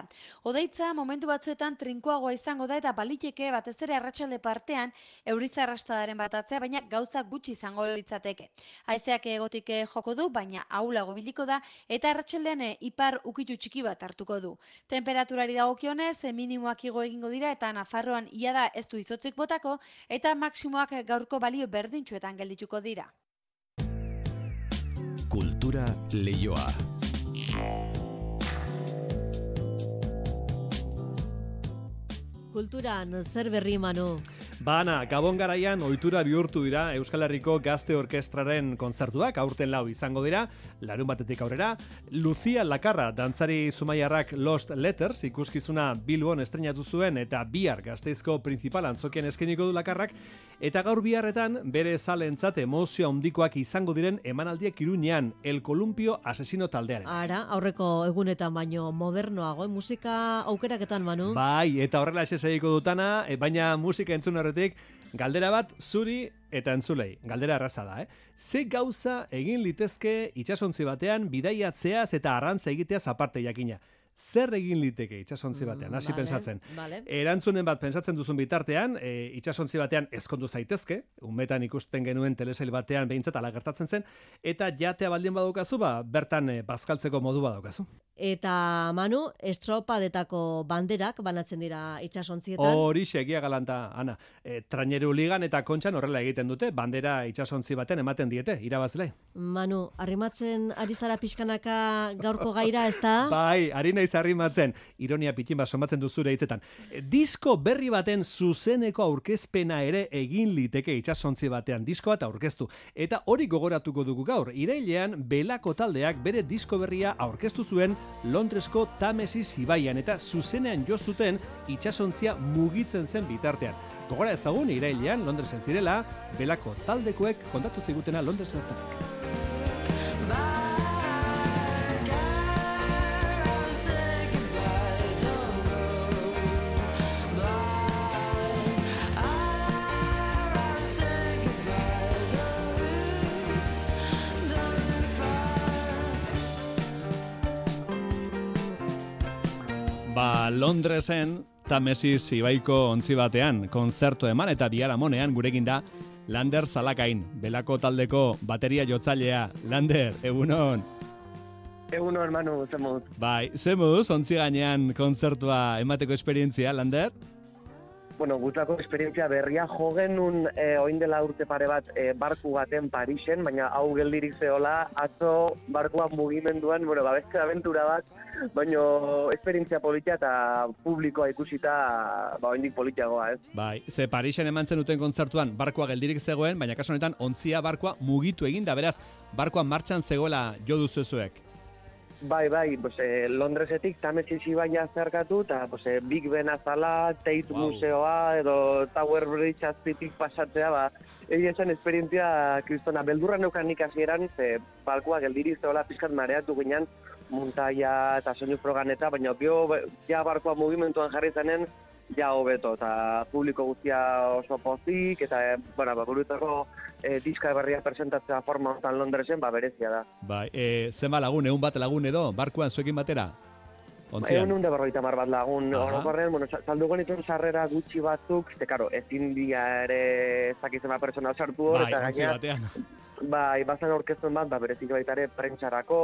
Odeitza momentu batzuetan trinkoagoa izango da eta baliteke batez ere arratsalde partean eurizarrastadaren batatzea baina gauza gutxi izango litzateke. Haizeak egotik joko du baina aulago biliko da eta arratsaldean ipar ukitu txiki bat hartuko du. Temperaturari dagokionez minimoak igo egingo dira eta Nafarroan ia da ez du izotzik botako eta maksimoak gaurko balio berdintxuetan geldituko dira. Kultura leioa. Kulturan zer berri manu? Bana, Gabon garaian ohitura bihurtu dira Euskal Herriko Gazte Orkestraren kontzertuak aurten lau izango dira, larun batetik aurrera. Lucia Lakarra, dantzari zumaiarrak Lost Letters, ikuskizuna Bilbon estrenatu zuen eta bihar gazteizko principal antzokien eskeniko du Lakarrak, Eta gaur biharretan bere zalentzat emozio handikoak izango diren emanaldiak irunean El Columpio Asesino taldearen. Ara, aurreko egunetan baino modernoago, eh? musika aukeraketan manu. Bai, eta horrela eseseiko dutana, e, baina musika entzun horretik, galdera bat zuri eta entzulei. Galdera arraza da, eh? Ze gauza egin litezke itxasontzi batean bidaiatzeaz eta arrantza egiteaz aparte jakina zer egin liteke itsasontzi batean mm, vale, pensatzen. Vale. Erantzunen bat pentsatzen duzun bitartean, e, itsasontzi batean ezkondu zaitezke, unmetan ikusten genuen telesail batean behintzat ala gertatzen zen eta jatea baldin badukazu, ba bertan e, bazkaltzeko modu badukazu. Eta Manu, estropadetako banderak banatzen dira itsasontzietan. Hori egia galanta, Ana. E, traineru ligan eta kontxan horrela egiten dute, bandera itsasontzi baten ematen diete, irabazle. Manu, arrimatzen ari zara pixkanaka gaurko gaira, ez da? bai, ari naiz arrimatzen. Ironia pitin bat somatzen duzure hitzetan. E, disko berri baten zuzeneko aurkezpena ere egin liteke itsasontzi batean disko bat aurkeztu. Eta hori gogoratuko dugu gaur, irailean belako taldeak bere disko berria aurkeztu zuen Londresko Tamesis ibaian eta zuzenean jo zuten itsasontzia mugitzen zen bitartean. Gogora ezagun irailean Londresen zirela, belako taldekoek kontatu zigutena Londres bertatik. Ba, Londresen, Tamesi Zibaiko ontzi batean, konzertu eman eta biharamonean gurekin da, Lander Zalakain, belako taldeko bateria jotzailea. Lander, egunon. Egunon, Manu, zemuz. Bai, zemuz, ontzi gainean konzertua emateko esperientzia, Lander? Bueno, gutako esperientzia berria jo genun e, oin dela urte pare bat e, barku baten Parisen, baina hau geldirik zehola, atzo barkuan mugimenduan, bueno, babeste aventura bat, baina esperientzia politia eta publikoa ikusita, ba, oindik politiagoa, ez? Bai, ze Parisen eman zen duten kontzertuan, barkua geldirik zegoen, baina kaso honetan ontzia barkua mugitu egin da, beraz, barkua martxan zegoela jo duzuezuek. Bai, bai, pues, eh, Londresetik tamesizi baina zerkatu, eta pues, eh, Big Ben azala, Tate wow. Museoa, edo Tower Bridge azpitik pasatzea, ba, egi esan esperientzia, kristona, beldurra neukan nik azieran, ze balkoa geldiri zeola pizkat mareatu ginen, muntaia eta soinu frogan eta, baina bio, ja barkoa mugimentuan jarri zanen, ja hobeto, eta publiko guztia oso pozik, eta, e, bueno, ba, e, diska berria presentatzea forma honetan Londresen, ba, berezia da. Bai, e, zenba lagun, egun bat lagun edo, barkuan zuekin batera? Ontzian? Egun hunde berroita mar bat lagun, orokorren, bueno, saldu genituen sarrera gutxi batzuk, ze, karo, ezin dia ere ezakizena persona sartu hor, bai, eta gaina, batean. Bai, bazan orkestuen bat, ba, berezik baita ere prentxarako,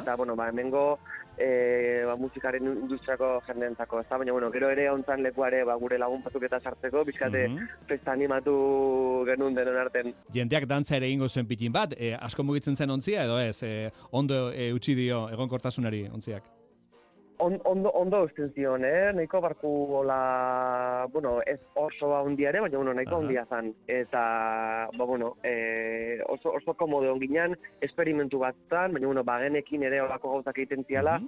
eta, bueno, ba, hemengo e, ba, musikaren industriako jendentzako, ez da, baina, bueno, gero ere ontzan lekuare, ba, gure lagun batzuk eta sartzeko, bizkate, mm -hmm. festa animatu genuen denon arten. Jenteak dantza ere ingo zuen pitin bat, e, asko mugitzen zen ontzia, edo ez, e, ondo e, utzi dio egonkortasunari ontziak? On, ondo, ondo usten zion, eh? Nahiko barku hola, bueno, ez oso handia ere, baina bueno, nahiko handia zan. Eta, ba, bueno, eh, oso, oso komode onginan, esperimentu bat zan, baina, bueno, bagenekin ere olako gauzak egiten ziala,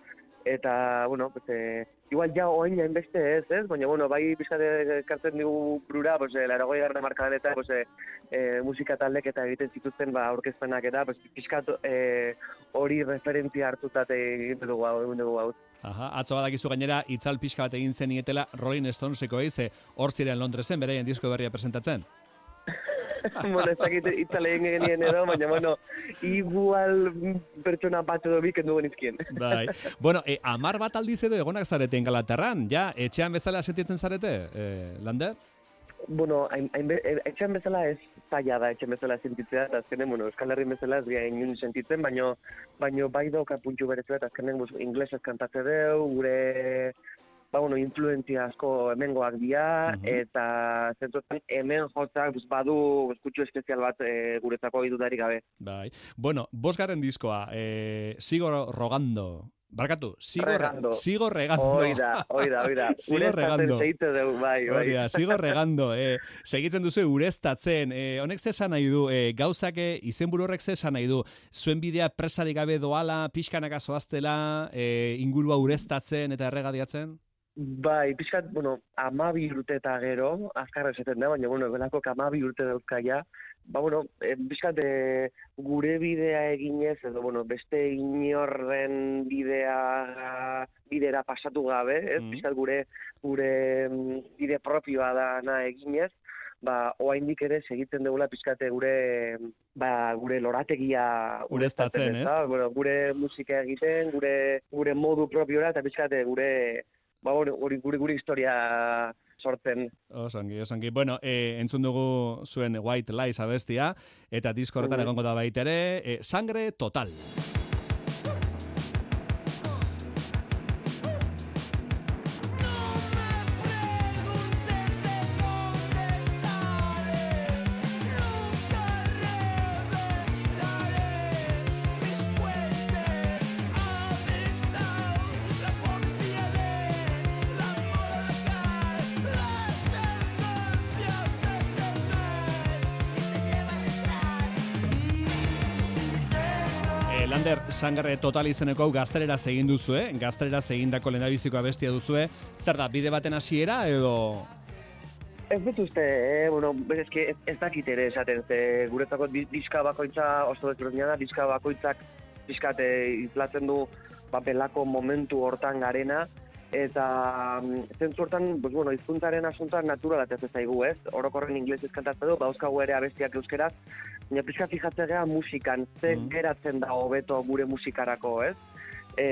eta, bueno, pues, eh, igual ja oain jain beste ez, ez? Baina, bueno, bai bizkate kartzen dugu brura, pues, eh, laragoi garra markadan eta, pues, eh, musika taldek eta egiten zituzten, ba, orkestenak eta, pues, pixkat eh, hori referentzia hartutat egiten dugu hau, egun dugu hau. Aha, atzo badakizu gainera, itzal pixka bat egin zen ietela Rolling Stoneseko eiz, hor ziren Londresen, bereien disko berria presentatzen. bueno, ez dakit itzale egin genien edo, baina, bueno, igual pertsona bat edo bik endu genizkien. bai. Bueno, e, amar bat aldiz edo egonak zarete engalaterran, ja, etxean bezala sentitzen zarete, e, Lander? Bueno, hain, hain be, etxean bezala ez zaila da etxean bezala sentitzea, eta azkenen, bueno, Euskal Herri bezala ez gira inun sentitzen, baino, baino bai doka puntxu berezu eta azkenen inglesez kantatze deu, gure ba, bueno, influentzia asko hemengoak dira, eta zentuetan hemen jotzak badu eskutxo espezial bat e, guretzako dudarik gabe. Bai. Bueno, bosgarren diskoa, e, sigo rogando, Barkatu, sigo regando. Sigo regando. Oida, oida, oida. sigo regando. Deu, bai, bai. Oida, sigo regando. Eh, segitzen duzu ureztatzen. Eh, honek ze esan nahi du, eh, gauzak eh, izenburu horrek ze esan nahi du. Zuen bidea presarik gabe doala, pixkanaka zoaztela, eh, ingurua ureztatzen eta erregadiatzen? Bai, pixkat, bueno, amabi urte eta gero, azkarra esaten da, baina, bueno, belako amabi urte dauzkaia, ba, bueno, e, pixkat, e, gure bidea eginez, edo, bueno, beste inorren bidea, bidera pasatu gabe, ez, mm. pixkat, gure, gure bide propioa da na eginez, ba, oaindik ere segitzen dugula pixkate gure ba, gure lorategia urestatzen, ez? Bueno, gure musika egiten, gure gure modu propiora eta pixkate gure ba, guri, guri, guri historia sortzen. Osongi, osongi. Bueno, e, entzun dugu zuen White Lies abestia, eta diskorretan egongo da baitere, e, sangre total. Sangarre total izeneko hau gaztelera egin duzu, eh? Gaztelera egindako lehendabiziko abestia duzu, Zer da, bide baten hasiera edo Ez dut uste, eh, bueno, ez, ez, ez dakit ere esaten, ze guretzako diska bakoitza oso desberdina da, diska bakoitzak diskate izlatzen du ba, belako momentu hortan garena, eta mm, zentzu hortan, pues, bueno, izkuntzaren asuntoan naturala ez zaigu, ez? Orokorren inglesez kantatzen du, bauzkagu ere abestiak euskeraz, baina pixka fijatzea gara musikan, ze mm. geratzen da hobeto gure musikarako, ez? E,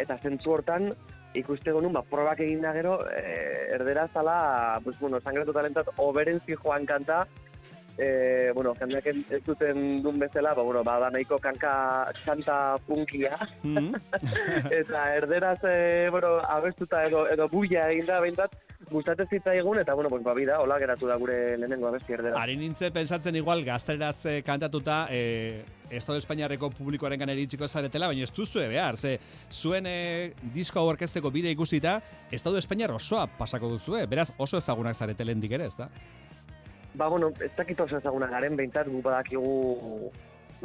eta zentzu hortan, ikuste gonun, ba, probak egin da gero, e, erdera zala, pues, bueno, sangre talentat, oberen joan kanta, e, bueno, jendeak ez duten duen bezala, ba, bueno, ba, da nahiko kanka kanta punkia. Mm eta erderaz, e, bueno, abestuta edo, edo buia egin da, behintzat, gustatzen egun, eta, bueno, pues, ba, bida, hola geratu da gure lehenengo abesti erdera. Ari nintzen, pensatzen igual, gazteraz eh, kantatuta, e, Estado Espainiarreko publikoaren ganera itxiko zaretela, baina ez duzue behar, ze zuen e, disko hau orkesteko bire ikustita, Estado Espainiar osoa pasako duzue, beraz oso ezagunak zaretelen ere, ez da? Ba, bueno, ez dakit oso ezaguna garen, behintzat gu badakigu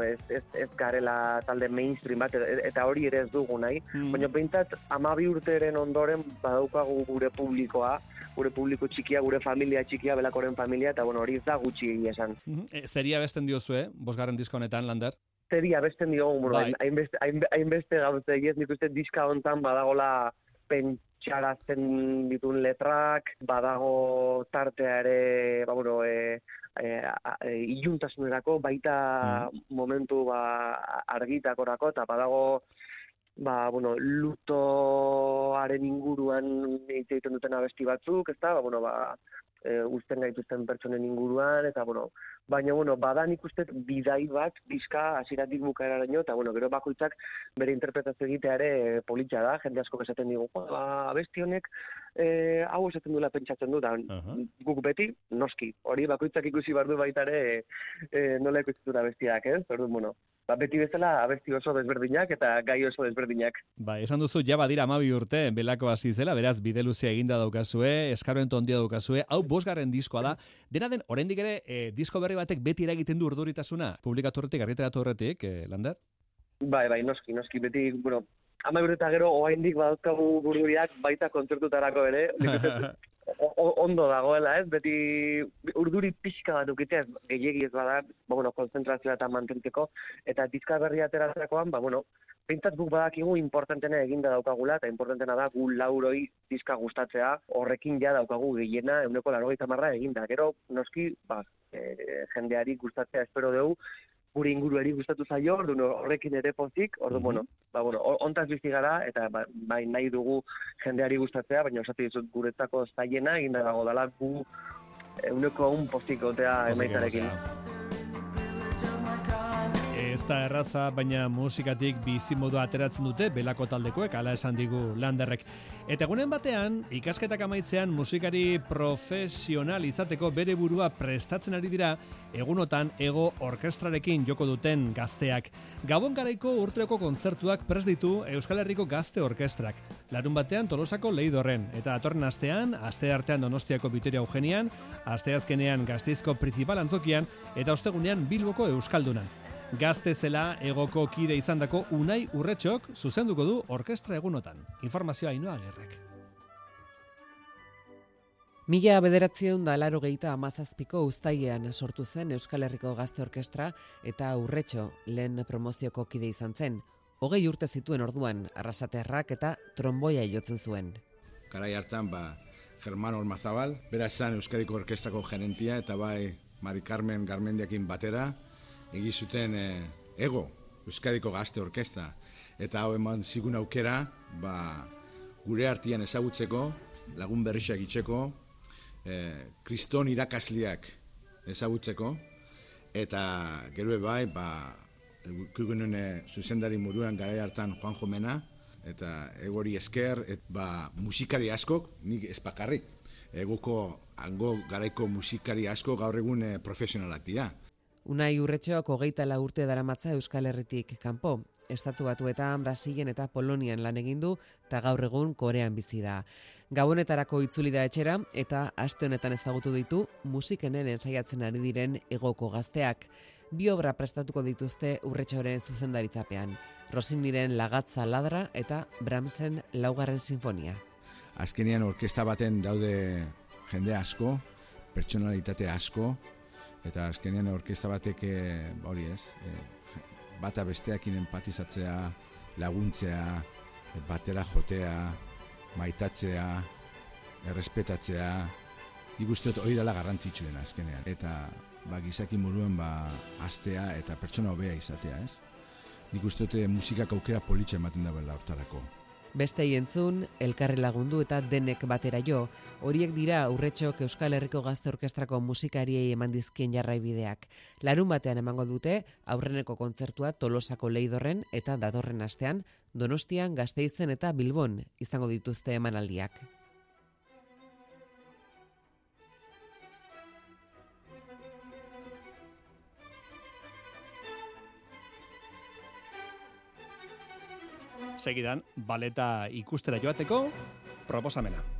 ez, ez, ez garela talde mainstream bat, eta hori ere ez dugu nahi. Hmm. Baina behintzat, amabi urteren ondoren badaukagu gure publikoa, gure publiko txikia, gure familia txikia, belakoren familia, eta bueno, hori ez da gutxi esan. Hmm. E, zeria besten diozu, eh? Bosgarren disko honetan, Lander? Zeria besten diogu, bueno, bai. hainbeste, hainbeste gauze, ez nik uste diska hontan badagola txarazten ditun letrak, badago tartea ere, ba, bueno, e, e, e, iluntasunerako, baita mm. momentu ba, argitakorako, eta badago ba, bueno, lutoaren inguruan egiten duten abesti batzuk, ez da, ba, bueno, ba, e, usten gaituzten pertsonen inguruan, eta, bueno, baina, bueno, badan ikustet bidai bat, bizka, aziratik bukaeraraino, eta, bueno, gero bakoitzak bere interpretazio egitea ere e, politxa da, jende asko esaten digu, ba, abesti honek, e, hau esaten duela pentsatzen du, da, guk beti, noski, hori bakoitzak ikusi bardu baita ere, e, nola ikusi dut abestiak, ez? Ordu, bueno, ba, beti bezala abesti oso desberdinak eta gai oso desberdinak. Ba, esan duzu, ja badira amabi urte, belako hasi zela, beraz, bide luzea eginda daukazue, eskarben tondia daukazue, hau bosgarren diskoa da, dena den, oraindik ere, e, disko berri batek beti eragiten du urduritasuna, publikatu horretik, argiteratu horretik, e, Lander? Bai, bai, noski, noski, beti, bueno, ama eta gero, oaindik baduzkagu burduriak baita kontzertutarako ere, ondo dagoela, ez? Beti urduri pixka bat ukitea, gehiegi ez bada, ba, bueno, konzentrazioa eta mantentzeko, eta dizka berri ateratzerakoan, ba, bueno, Pintat guk badakigu importantena eginda daukagula, eta importantena da gu lauroi dizka gustatzea, horrekin ja daukagu gehiena, euneko laro marra eginda. Gero, noski, ba, e, jendeari gustatzea espero dugu, gure inguruari gustatu zaio, orduan horrekin ere pozik, orduan, mm bueno, ba, bueno, ontaz bizi gara, eta ba, bai nahi dugu jendeari gustatzea, baina osatu dizut guretzako zaiena, egin dago dala gu euneko un pozik otea emaitarekin ez da erraza, baina musikatik bizi modu ateratzen dute belako taldekoek, ala esan digu landerrek. Eta egunen batean, ikasketak amaitzean musikari profesional izateko bere burua prestatzen ari dira, egunotan ego orkestrarekin joko duten gazteak. Gabon garaiko urteko kontzertuak pres ditu Euskal Herriko Gazte Orkestrak. Larun batean Tolosako Leidorren, eta atorren astean, aste artean Donostiako Biteria Eugenian, aste azkenean Gazteizko Principal Antzokian, eta ostegunean Bilboko Euskaldunan. Gazte zela egoko kide izandako Unai Urretxok zuzenduko du orkestra egunotan. Informazioa inoa gerrek. Mila bederatzion da laro gehieta amazazpiko ustaiean sortu zen Euskal Herriko Gazte Orkestra eta Urretxo lehen promozioko kide izan zen. Hogei urte zituen orduan, arrasaterrak eta tromboia jotzen zuen. Karai hartan, ba, Germán Ormazabal, bera esan Euskadiko Orkestrako gerentia eta bai Mari Carmen Garmendiakin batera, egizuten e, ego Euskadiko Gazte Orkesta eta hau eman zigun aukera ba, gure artian ezagutzeko lagun berriak itxeko e, kriston irakasliak ezagutzeko. Eta gero bai ba, kugunen e, zuzendari muruan gara hartan Juan Jomena eta egori esker et, ba, musikari askok, nik ez bakarrik. Egoko hango garaiko musikari asko gaur egun e, profesionalak dira. Unai urretxoak hogeita la urte daramatza Euskal Herritik kanpo. Estatu batuetan, Brasilen eta Polonian lan egin du eta gaur egun Korean bizi da. Gabonetarako itzuli da etxera eta aste honetan ezagutu ditu musikenen ensaiatzen ari diren egoko gazteak. Bi obra prestatuko dituzte urretxoren zuzendaritzapean. Rosiniren lagatza ladra eta Brahmsen laugarren sinfonia. Azkenean orkesta baten daude jende asko, pertsonalitate asko, eta azkenean orkesta batek eh, hori ez, e, bata besteakin empatizatzea, laguntzea, batera jotea, maitatzea, errespetatzea, nik uste hori dela garrantzitsuena azkenean. Eta ba, gizaki muruen ba, astea eta pertsona hobea izatea, ez? Nik uste musikak aukera politxe ematen da bela hortarako. Beste entzun, elkarri lagundu eta denek batera jo, horiek dira urretxok Euskal Herriko Gazte Orkestrako musikariei eman dizkien jarraibideak. Larun batean emango dute, aurreneko kontzertua Tolosako Leidorren eta datorren astean, Donostian, Gazteizen eta Bilbon izango dituzte emanaldiak. Segidan baleta ikustera joateko proposamena.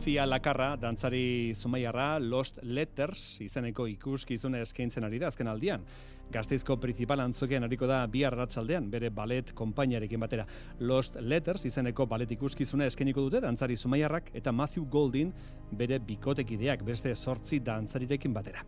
Lucia Lakarra, dantzari zumaiarra, Lost Letters, izeneko ikuskizuna eskaintzen ari da azken aldian. Gazteizko principal antzokean hariko da bihar ratzaldean, bere ballet konpainiarekin batera. Lost Letters, izeneko ballet ikuskizuna eskeniko dute, dantzari zumaiarrak, eta Matthew Goldin, bere bikotekideak, beste sortzi dantzarirekin batera.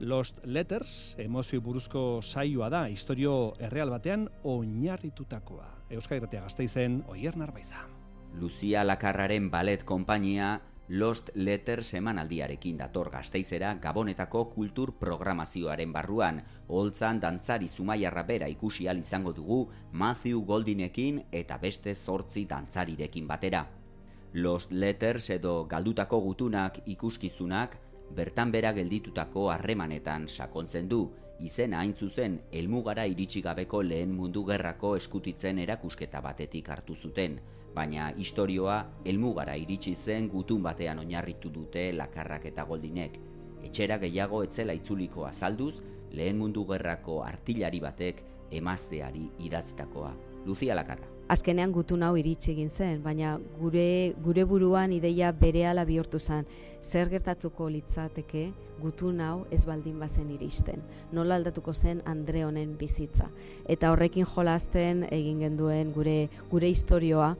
Lost Letters, emozio buruzko saioa da, historio erreal batean oinarritutakoa. Euskal Gratia Gazteizen, Oier Narbaiza. Lucia Lakarraren ballet konpainia Lost Letters emanaldiarekin dator gazteizera Gabonetako kultur programazioaren barruan, holtzan dantzari zumaiarra bera ikusi izango dugu Matthew Goldinekin eta beste zortzi dantzarirekin batera. Lost Letters edo galdutako gutunak ikuskizunak bertan bera gelditutako harremanetan sakontzen du, izena hain zuzen helmugara iritsi gabeko lehen mundu gerrako eskutitzen erakusketa batetik hartu zuten, baina historioa helmugara iritsi zen gutun batean oinarritu dute lakarrak eta goldinek. Etxera gehiago etzela itzuliko azalduz, lehen mundu gerrako artillari batek emazteari idatzitakoa. Lucia Lakarra. Azkenean gutun hau iritsi egin zen, baina gure, gure buruan ideia berehala bihurtu zen. Zer gertatuko litzateke gutun hau ez baldin bazen iristen. Nola aldatuko zen Andre honen bizitza. Eta horrekin jolasten egin genduen gure gure istorioa,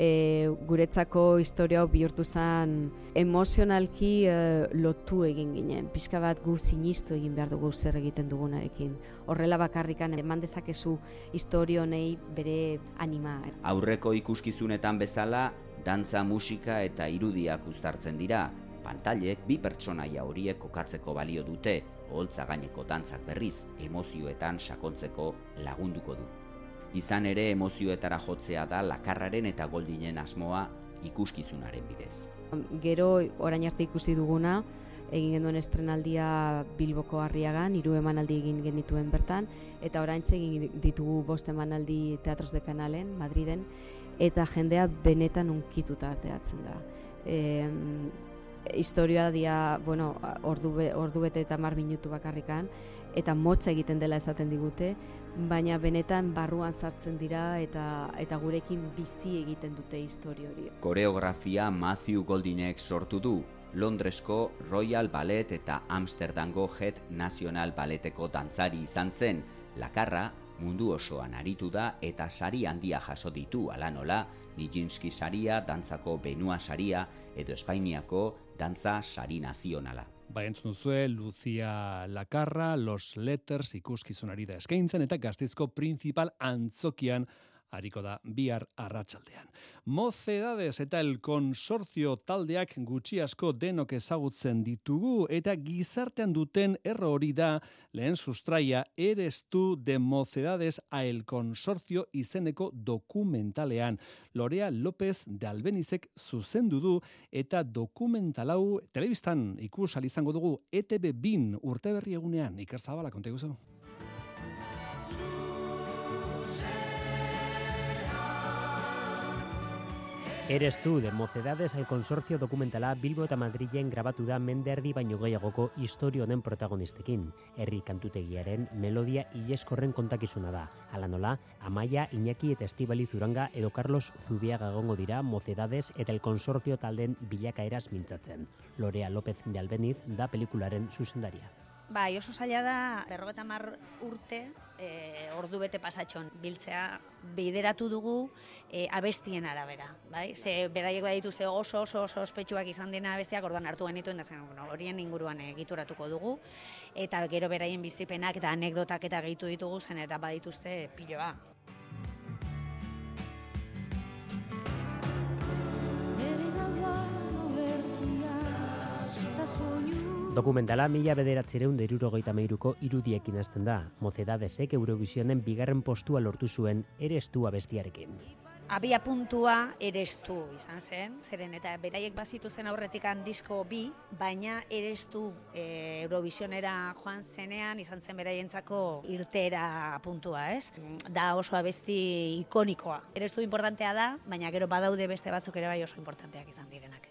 e, guretzako historia bihurtu zen emozionalki e, lotu egin ginen. Pixka bat gu sinistu egin behar dugu zer egiten dugunarekin. Horrela bakarrikan eman dezakezu historionei bere anima. Aurreko ikuskizunetan bezala, dantza, musika eta irudiak uztartzen dira. Pantailek bi pertsonaia horiek kokatzeko balio dute, holtza gaineko dantzak berriz, emozioetan sakontzeko lagunduko du. Izan ere emozioetara jotzea da lakarraren eta goldinen asmoa ikuskizunaren bidez. Gero orain arte ikusi duguna, egin genuen estrenaldia Bilboko Harriagan, hiru emanaldi egin genituen bertan, eta orain egin ditugu bost emanaldi Teatros de Kanalen, Madriden, eta jendea benetan unkituta arteatzen da. E, historia dia, bueno, ordu, ordu bete eta mar minutu bakarrikan, eta motza egiten dela esaten digute, baina benetan barruan sartzen dira eta eta gurekin bizi egiten dute historia hori. Koreografia Matthew Goldinek sortu du. Londresko Royal Ballet eta Amsterdamgo Het National Balleteko dantzari izan zen. Lakarra mundu osoan aritu da eta sari handia jaso ditu ala nola, Nijinsky saria, dantzako Benua saria edo Espainiako dantza sari nazionala. Ba, entzun duzue, Lucia Lakarra, Los Letters ikuskizunari da eskaintzen eta gaztizko principal antzokian hariko da bihar arratsaldean. Mocedades eta el consorcio taldeak gutxi asko denok ezagutzen ditugu eta gizartean duten erro hori da lehen sustraia eres tu de Mocedades a el consorcio izeneko dokumentalean. Lorea López de Albenizek zuzendu du eta dokumentalau telebistan ikus izango dugu ETB bin urte berri egunean. Iker Zabala, konta Eres tú, de Mocedades al Consorcio Dokumentala Bilbo eta Madrilen grabatu da menderdi baino gehiagoko historio honen protagonistekin. Herri kantutegiaren melodia ileskorren kontakizuna da. Hala nola, Amaia, Iñaki eta Estibali Zuranga edo Carlos Zubiaga gongo dira Mocedades eta el Consorcio talden bilakaeraz mintzatzen. Lorea López de Albeniz da pelikularen zuzendaria. Bai, oso zaila da, berrogeta mar urte, e, ordu bete pasatxon, biltzea bideratu dugu e, abestien arabera. Bai? Ze beraiek bai dituzte oso oso oso ospetsuak izan dena abestiak orduan hartu genituen da zen, bueno, horien inguruan egituratuko dugu. Eta gero beraien bizipenak eta anekdotak eta gehitu ditugu zen eta badituzte piloa. Dokumentala mila bederatzireun deruro goita meiruko irudiekin hasten da. Mocedadesek Eurovisionen bigarren postua lortu zuen erestu abestiarekin. Abia puntua erestu izan zen, zeren eta beraiek bazitu zen aurretikan disko bi, baina erestu e, Eurovisionera joan zenean izan zen beraientzako irtera puntua, ez? Da oso abesti ikonikoa. Erestu importantea da, baina gero badaude beste batzuk ere bai oso importanteak izan direnak.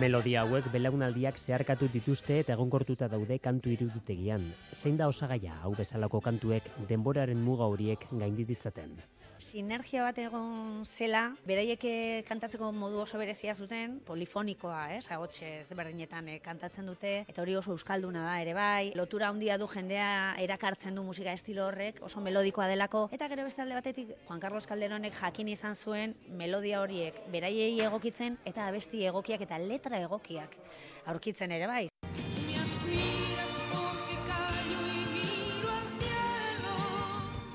Melodia hauek belaunaldiak zeharkatu dituzte eta egonkortuta daude kantu iruditegian. Zein da osagaia hau bezalako kantuek denboraren muga horiek gaindititzaten? Sinergia bat egon zela, beraiek kantatzeko modu oso berezia zuten, polifonikoa, eh, agotxe ezberdinetan eh, kantatzen dute, eta hori oso euskalduna da ere bai, lotura handia du jendea erakartzen du musika estilo horrek, oso melodikoa delako, eta gero beste alde batetik, Juan Carlos Calderonek jakin izan zuen melodia horiek beraiei egokitzen, eta abesti egokiak eta letra egokiak aurkitzen ere bai.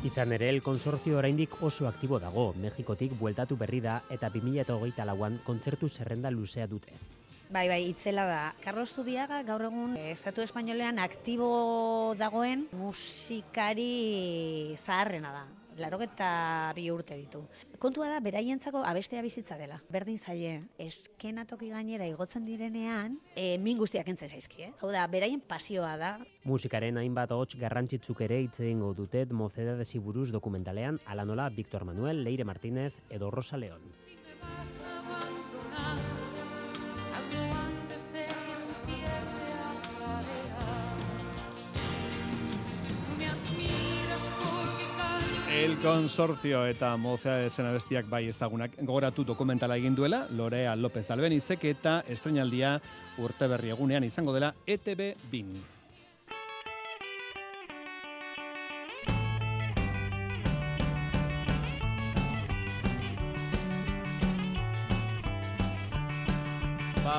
Izan ere, el konsortzio oraindik oso aktibo dago, Mexikotik bueltatu berri da eta 2008 lauan kontzertu zerrenda luzea dute. Bai, bai, itzela da. Carlos Zubiaga gaur egun eh, Estatu Espainolean aktibo dagoen musikari zaharrena da larogeta bi urte ditu. Kontua da, beraientzako abestea bizitza dela. Berdin zaie, eskenatoki gainera igotzen direnean, e, min guztiak entzen zaizki, eh? Hau da, beraien pasioa da. Musikaren hainbat hots garrantzitsuk ere hitz egingo dute Mocedades buruz dokumentalean, ala nola Victor Manuel, Leire Martínez edo Rosa León. El Consorcio eta mozea esena bestiak bai ezagunak gogoratu dokumentala egin duela, Lorea López Dalbenizek eta estrenaldia urte berri egunean izango dela ETB 2.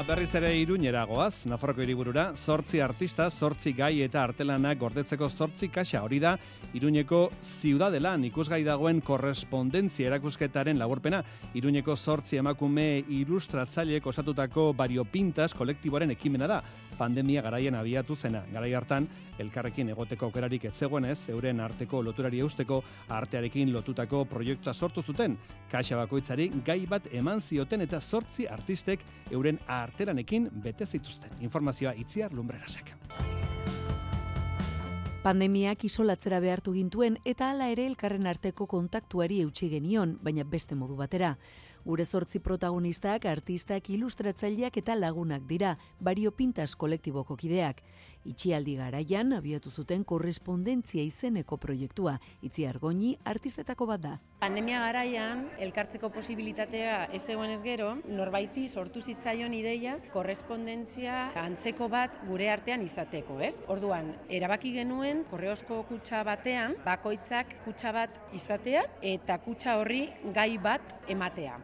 Berriz ere iruñera goaz, Nafarroko hiriburura, zortzi artista, zortzi gai eta artelanak gordetzeko zortzi kaxa. Hori da, iruñeko ziudadelan ikusgai dagoen korrespondentzia erakusketaren laburpena, iruñeko zortzi emakume ilustratzaileek osatutako variopintas kolektiboaren ekimena da, pandemia garaien abiatu zena. Garai hartan, elkarrekin egoteko aukerarik etzegoenez, euren arteko loturari eusteko artearekin lotutako proiektua sortu zuten. Kaxa bakoitzari gai bat eman zioten eta sortzi artistek euren arteranekin bete zituzten. Informazioa itziar lumbrerasek. Pandemiak isolatzera behartu gintuen eta hala ere elkarren arteko kontaktuari eutxi genion, baina beste modu batera. Gure zortzi protagonistak, artistak, ilustratzaileak eta lagunak dira, bario pintas kolektiboko kideak. Itxialdi garaian, abiatu zuten korrespondentzia izeneko proiektua, itzi argoni artistetako bat da. Pandemia garaian, elkartzeko posibilitatea ez egon ez gero, norbaiti sortu zitzaion ideia, korrespondentzia antzeko bat gure artean izateko, ez? Orduan, erabaki genuen, korreosko kutsa batean, bakoitzak kutsa bat izatea, eta kutsa horri gai bat ematea.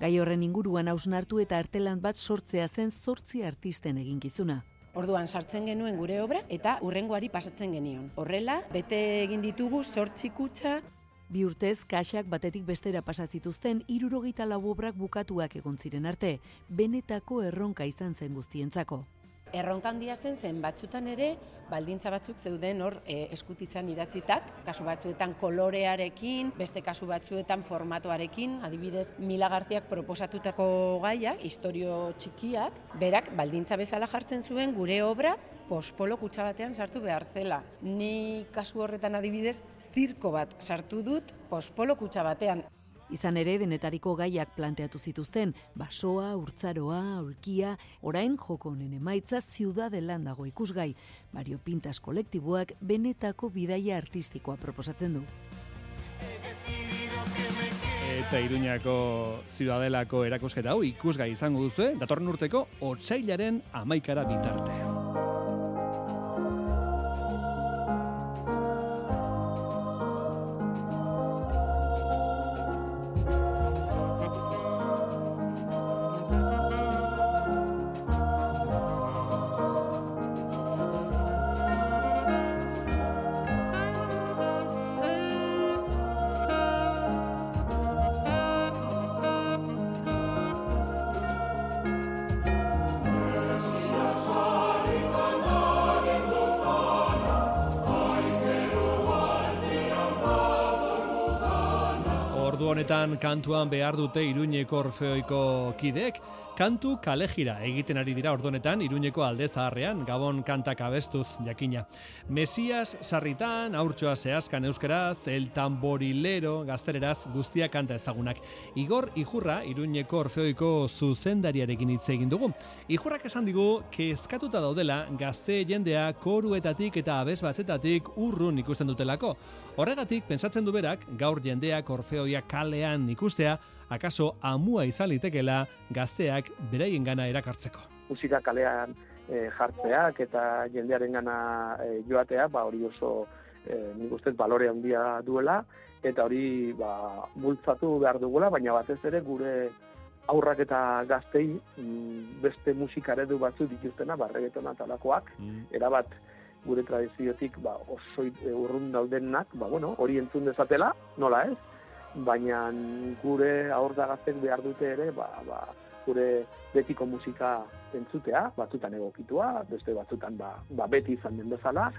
Gai horren inguruan hausnartu eta artelan bat sortzea zen zortzi artisten eginkizuna. Orduan sartzen genuen gure obra eta urrengoari pasatzen genion. Horrela, bete egin ditugu zortzi kutsa. Bi urtez, kaxak batetik bestera pasazituzten irurogeita labobrak bukatuak egon ziren arte, benetako erronka izan zen guztientzako erronka handia zen zen batzutan ere baldintza batzuk zeuden hor e, eskutitzan idatzitak, kasu batzuetan kolorearekin, beste kasu batzuetan formatoarekin, adibidez Mila Garziak proposatutako gaia, historio txikiak, berak baldintza bezala jartzen zuen gure obra pospolo kutsa batean sartu behar zela. Ni kasu horretan adibidez zirko bat sartu dut pospolo kutsa batean. Izan ere denetariko gaiak planteatu zituzten, basoa, urtzaroa, aulkia, orain joko honen emaitza ziudadelan dago ikusgai. Mario Pintas kolektiboak benetako bidaia artistikoa proposatzen du. Eta Iruñako ziudadelako erakusketa hau ikusgai izango duzu, datorren urteko otsailaren amaikara bitartea. Honetan kantuan behar dute Iruñeko Orfeoiko kidek, kantu kalejira egiten ari dira ordonetan iruñeko alde zaharrean, gabon kantak abestuz jakina. Mesias sarritan, aurtsoa zehazkan euskeraz, el tamborilero gaztereraz guztia kanta ezagunak. Igor Ijurra, iruñeko orfeoiko zuzendariarekin hitz egin dugu. Ijurrak esan digu, kezkatuta daudela gazte jendea koruetatik eta abez batzetatik urrun ikusten dutelako. Horregatik, pensatzen du berak, gaur jendeak orfeoia kalean ikustea, akaso amua izan litekela gazteak beraien gana erakartzeko. Musika kalean e, jartzeak eta jendearen gana e, joatea, ba hori oso e, nik ustez balore handia duela, eta hori ba, bultzatu behar dugula, baina batez ere gure aurrak eta gaztei mm, beste musikaredu batzu dituztena, barregetona talakoak, mm. erabat gure tradiziotik ba, oso urrun daudenak, ba, bueno, hori entzun dezatela, nola ez, baina gure aur gaztek behar dute ere, ba, ba, gure betiko musika entzutea, batzutan egokitua, beste batzutan ba, ba beti izan den bezala.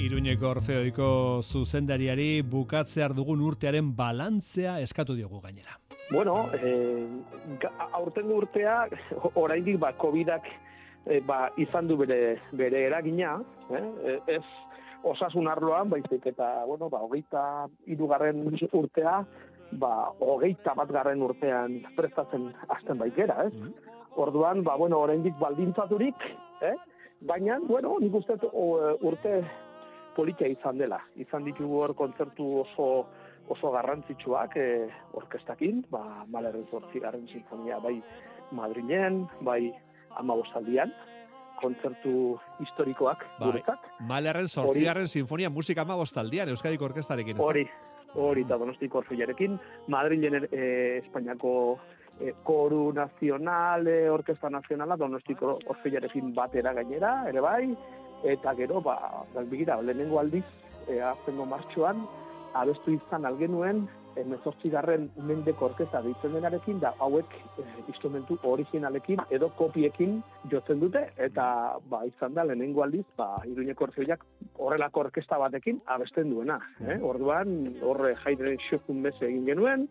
Iruñeko Orfeoiko zuzendariari bukatzear dugun urtearen balantzea eskatu diogu gainera. Bueno, eh, aurten urtea, oraindik ba, COVID-ak e, ba, izan du bere, bere eragina, eh? Ez osasun arloan, baizik eta, bueno, ba, hogeita irugarren urtea, ba, hogeita bat garren urtean prestatzen hasten baikera, ez? Mm Orduan, ba, bueno, oraindik baldintzaturik, eh? Baina, bueno, nik uste urte politia izan dela. Izan ditugu hor kontzertu oso oso garrantzitsuak eh, orkestakin, ba, malerren zortzigaren sinfonia, bai Madrilen, bai ama bostaldian, kontzertu historikoak bai. guretzat. Malerren sortziaren sinfonia musika ama bostaldian, Euskadiko orkestarekin. Hori, hori, eta donostiko orfeiarekin, Madrilen e, Espainiako e, koru nazional, e, orkesta nazionala, donostiko orfeiarekin batera gainera, ere bai, eta gero, ba, begira, lehenengo aldiz, e, aztengo martxoan, abestu izan algenuen, emezortzi garren mendeko orkesta ditzen denarekin, da hauek e, instrumentu originalekin edo kopiekin jotzen dute, eta ba, izan da lehenengo aldiz, ba, iruñeko orfeoiak horrelako orkesta batekin abesten duena. Eh? Orduan, horre jaidren xokun beze egin genuen,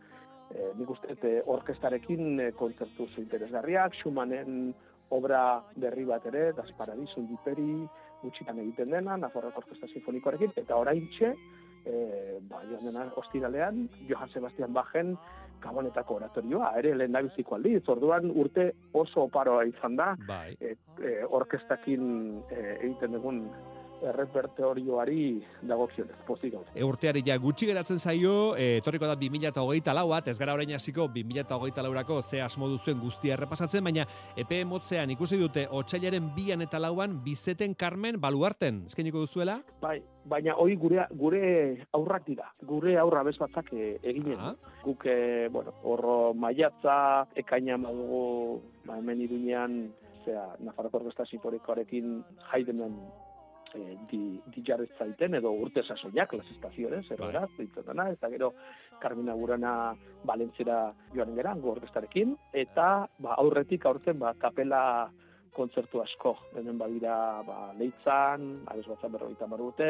e, nik uste e, orkestarekin e, kontzertu interesgarriak, Schumannen obra berri bat ere, Das Paradiso Diperi, gutxitan egiten dena, Nafarroko Orkesta Sinfonikoarekin, eta orain txe, e, ba, joan dena ostiralean, Johan Sebastian Bajen gabonetako oratorioa, ere lehen biziko aldiz, orduan urte oso oparoa izan da, bai. e, e, orkestakin e, egiten dugun errepertorioari dagokionez, pozik gaude. E, urteari ja gutxi geratzen zaio, e, etorriko da 2008 lauat, ez gara orain hasiko 2008 laurako ze asmo duzuen guztia errepasatzen, baina epe motzean ikusi dute otxailaren bian eta lauan bizeten Carmen baluarten, eskeniko duzuela? Bai, baina hori gure, gure aurrak dira, gure aurra bezbatzak e, eginen. Ah. Guk, e, bueno, horro maiatza, ekaina madugu, ba, hemen irunean, zera, Nafarroko Orkesta Sinfonikoarekin jaidenen e, di, di zaiten, edo urte sasoiak, las estaciones, erreraz, bai. dana, eta gero Carmina Burana Valentzera joan geran, orkestarekin, eta ba, aurretik aurten ba, kapela kontzertu asko, hemen badira ba, leitzan, abez batzan berrogeita marrute,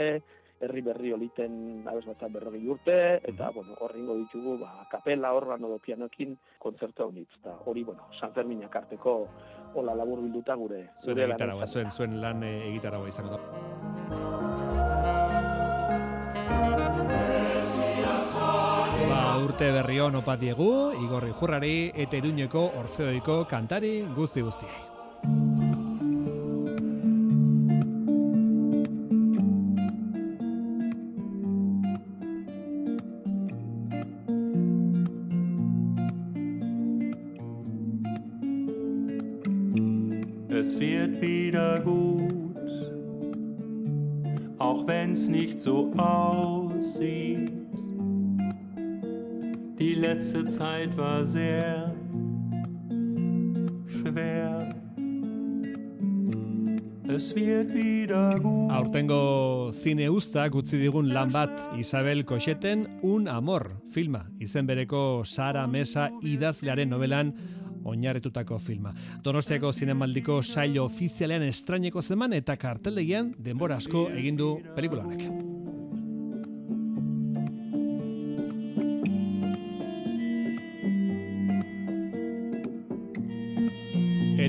herri berri oliten abez batzan berrogei urte, eta, bueno, horrengo ditugu, ba, kapela horran odo pianokin kontzertu hau eta hori, bueno, San Ferminak arteko hola labur bilduta gure. Zuen egitaragoa, zuen, zuen lan e, egitaragoa izango da. Ba, urte berri hon opat diegu, igorri jurrari, eta iruñeko orfeoiko kantari guzti guztiai. Zeit war sehr schwer. Es wird wieder gut. Aurtengo zine usta gutzi digun lan bat Isabel Koxeten Un Amor filma. Izen bereko Sara Mesa idazlearen novelan oinarretutako filma. Donostiako zinemaldiko saio ofizialean estraineko zeman eta karteldegian denbora asko egin du pelikula honek.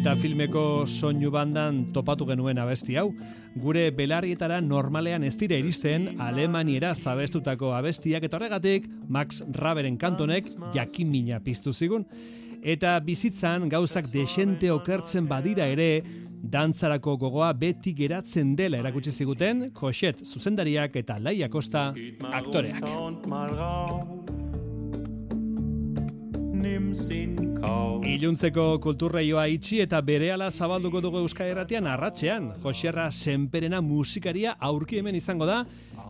Eta filmeko soinu bandan topatu genuen abesti hau. Gure belarrietara normalean ez dira iristen Alemaniera zabestutako abestiak eta horregatik Max Raberen kantonek jakimina piztu zigun. Eta bizitzan gauzak desente okertzen badira ere, dantzarako gogoa beti geratzen dela erakutsi ziguten, Koxet zuzendariak eta Laia Costa aktoreak. Iluntzeko kulturraioa itxi eta berehala zabalduko dugu Euskal Herratian arratzean. Joserra Senperena musikaria aurki hemen izango da,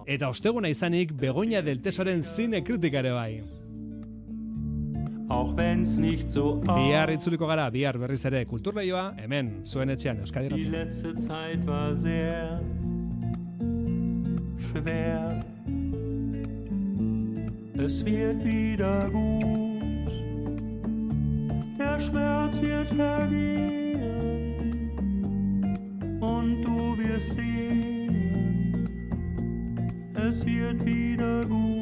eta osteguna izanik Begoña del Tesoren zine kritikare bai. Auch wenn's nicht so Bihar itzuliko gara, bihar berriz ere kulturraioa, hemen, zuen etxean Euskadi Die letzte Zeit war sehr schwer. Es wird wieder gut. Schmerz wird vergehen. Und du wirst sehen. Es wird wieder gut.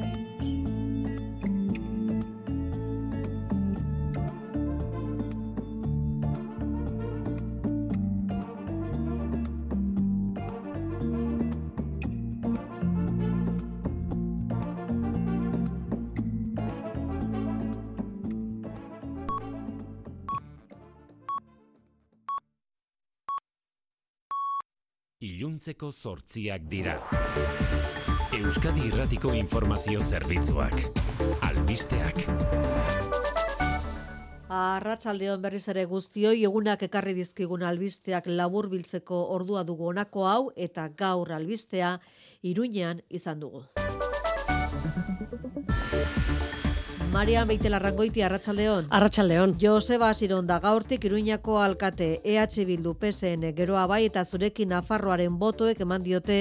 Iluntzeko zortziak dira. Euskadi Irratiko Informazio Zerbitzuak. Albisteak. Arratsaldeon berriz ere guztioi egunak ekarri dizkigun albisteak labur biltzeko ordua dugu honako hau eta gaur albistea Iruñean izan dugu. Marian Beitelarrangoiti Arratsaldeon. Arratsaldeon. Joseba Asironda gaurtik Iruñako alkate EH Bildu PSN geroa bai eta zurekin Nafarroaren botoek eman diote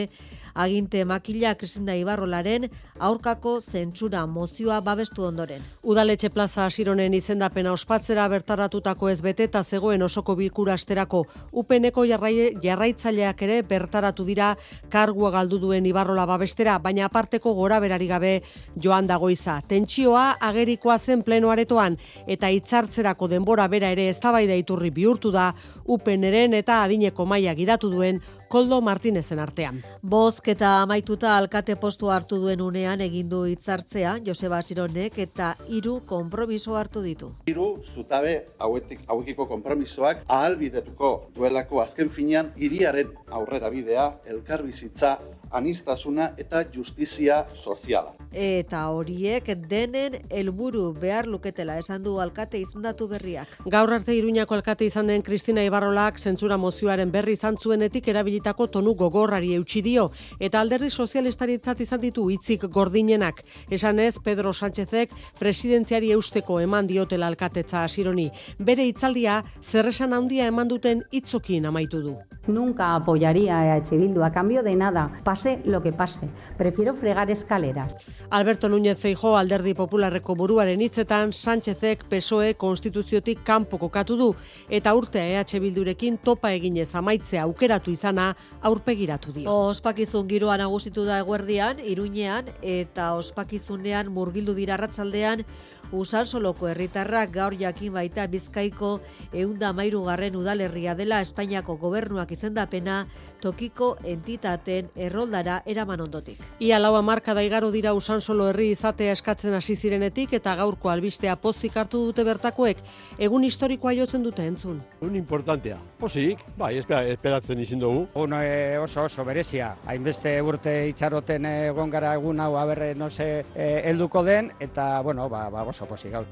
aginte makila Kristina Ibarrolaren aurkako zentsura mozioa babestu ondoren. Udaletxe plaza Asironen izendapena ospatzera bertaratutako ez bete eta zegoen osoko bilkura asterako upeneko jarrai, jarraitzaileak ere bertaratu dira kargua galdu duen Ibarrola babestera, baina aparteko gora berari gabe joan dagoiza. Tentsioa agerikoa zen pleno aretoan eta hitzartzerako denbora bera ere eztabaida iturri bihurtu da upeneren eta adineko maila gidatu duen Koldo Martinezen artean. Bozketa amaituta alkate postu hartu duen unean egin du hitzartzea Joseba Asironek eta hiru konpromiso hartu ditu. Hiru zutabe hauetik hauekiko konpromisoak ahalbidetuko duelako azken finean hiriaren aurrera bidea, elkarbizitza, anistasuna eta justizia soziala. Eta horiek denen helburu behar luketela esan du alkate izendatu berriak. Gaur arte Iruñako alkate izan den Kristina Ibarrolak zentsura mozioaren berri izan zuenetik erabilitako tonu gogorrari eutxi dio eta alderdi sozialistaritzat izan ditu hitzik gordinenak. Esan ez Pedro Sánchezek presidentziari eusteko eman diotela alkatetza hasironi. Bere hitzaldia zerresan handia eman duten hitzokin amaitu du. Nunca apoyaría a EH Bildu a cambio de nada, pase lo que pase. Prefiero fregar escaleras. Alberto Núñez Feijo alderdi popularreko buruaren hitzetan Sánchezek PSOE konstituziotik kanpo kokatu du eta urtea EH Bildurekin topa eginez amaitzea aukeratu izana aurpegiratu dio. Ospakizun giroa nagusitu da eguerdian, Iruñean eta ospakizunean murgildu dira arratsaldean Usansoloko herritarrak gaur jakin baita Bizkaiko eunda mairu garren udalerria dela Espainiako gobernuak izendapena tokiko entitaten erroldara eraman ondotik. Ia lau marka daigaro dira Usansolo herri izatea eskatzen hasi zirenetik eta gaurko albistea pozik hartu dute bertakoek egun historikoa jotzen dute entzun. Un importantea. Posik, bai, espera, esperatzen izin dugu. Uno e, oso oso berezia. Hainbeste urte itxaroten egon gara egun hau aberre no se eh, helduko den eta bueno, ba, ba oso posik gaur.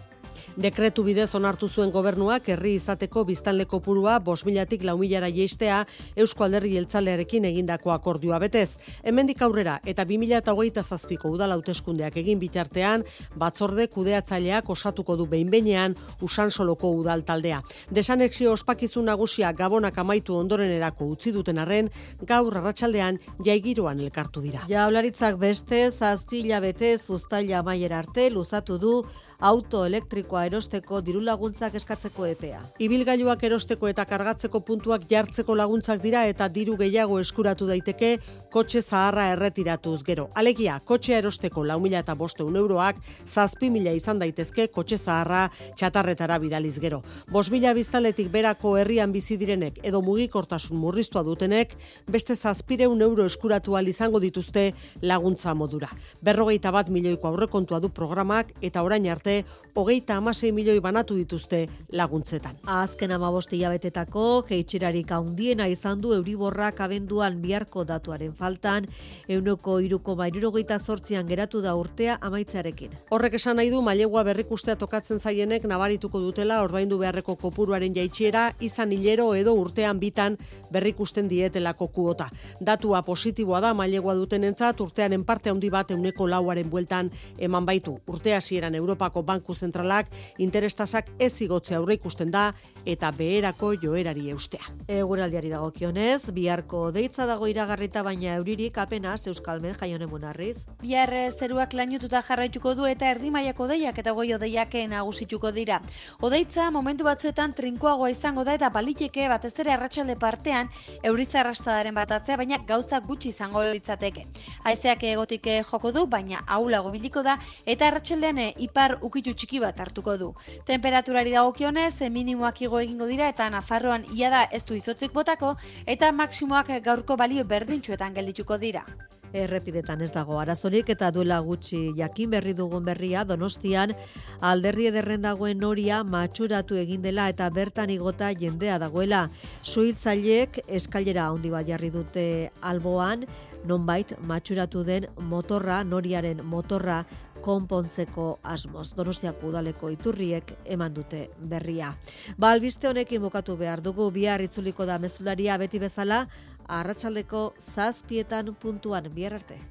Dekretu bidez onartu zuen gobernuak herri izateko biztanle kopurua 5000tik 4000ra jeistea Eusko Alderri Jeltzalearekin egindako akordioa betez. Hemendik aurrera eta 2027ko udal hauteskundeak egin bitartean batzorde kudeatzaileak osatuko du behinbeinean Usansoloko udal taldea. Desanexio ospakizun nagusia Gabonak amaitu ondorenerako utzi duten arren gaur arratsaldean jaigiroan elkartu dira. Jaularitzak beste zazpila betez uztaila maiera arte luzatu du auto elektrikoa erosteko diru laguntzak eskatzeko epea. Ibilgailuak erosteko eta kargatzeko puntuak jartzeko laguntzak dira eta diru gehiago eskuratu daiteke kotxe zaharra erretiratuz gero. Alegia, kotxea erosteko lau mila eta bosteun euroak, zazpi mila izan daitezke kotxe zaharra txatarretara bidaliz gero. Bos mila biztaletik berako herrian bizi direnek edo mugikortasun murriztua dutenek, beste zazpireun euro eskuratu izango dituzte laguntza modura. Berrogeita bat milioiko aurrekontua du programak eta orain arte, hogeita amasei milioi banatu dituzte laguntzetan. Azken amabosti jabetetako, geitxerarik haundiena izan du euriborrak abenduan biharko datuaren faltan, euneko iruko bairurogeita sortzian geratu da urtea amaitzearekin. Horrek esan nahi du mailegua berrikustea tokatzen zaienek nabarituko dutela ordaindu beharreko kopuruaren jaitsiera izan hilero edo urtean bitan berrikusten dietelako kuota. Datua positiboa da mailegua dutenentzat urtearen parte handi bat euneko lauaren bueltan eman baitu. Urte hasieran Europako Banku Zentralak interestasak ez igotzea aurre ikusten da eta beherako joerari eustea. Eguraldiari dagokionez, biharko deitza dago iragarrita baina euririk apenas Euskalmen jaionen munarriz. Bihar zeruak lainututa jarraituko du eta erdi mailako deiak eta goi odeiak nagusituko dira. Odeitza momentu batzuetan trinkoagoa izango da eta baliteke batez ere arratsalde partean euritza arrastadaren batatzea baina gauza gutxi izango litzateke. Haizeak egotik joko du baina aulago biliko da eta arratsaldean ipar ukitu txiki bat hartuko du. Temperaturari dagokionez minimoak igo egingo dira eta Nafarroan ia da ez du izotzik botako eta maksimoak gaurko balio berdintsuetan geldituko dira errepidetan ez dago arazorik eta duela gutxi jakin berri dugun berria Donostian alderri ederren dagoen noria matxuratu egin dela eta bertan igota jendea dagoela. Suhiltzaileek eskailera handi bat jarri dute alboan, nonbait matxuratu den motorra, noriaren motorra konpontzeko asmoz. Donostiako udaleko iturriek eman dute berria. Ba, albiste honekin bukatu behar dugu, bihar itzuliko da mezularia beti bezala, arratsaldeko zazpietan puntuan bihar arte.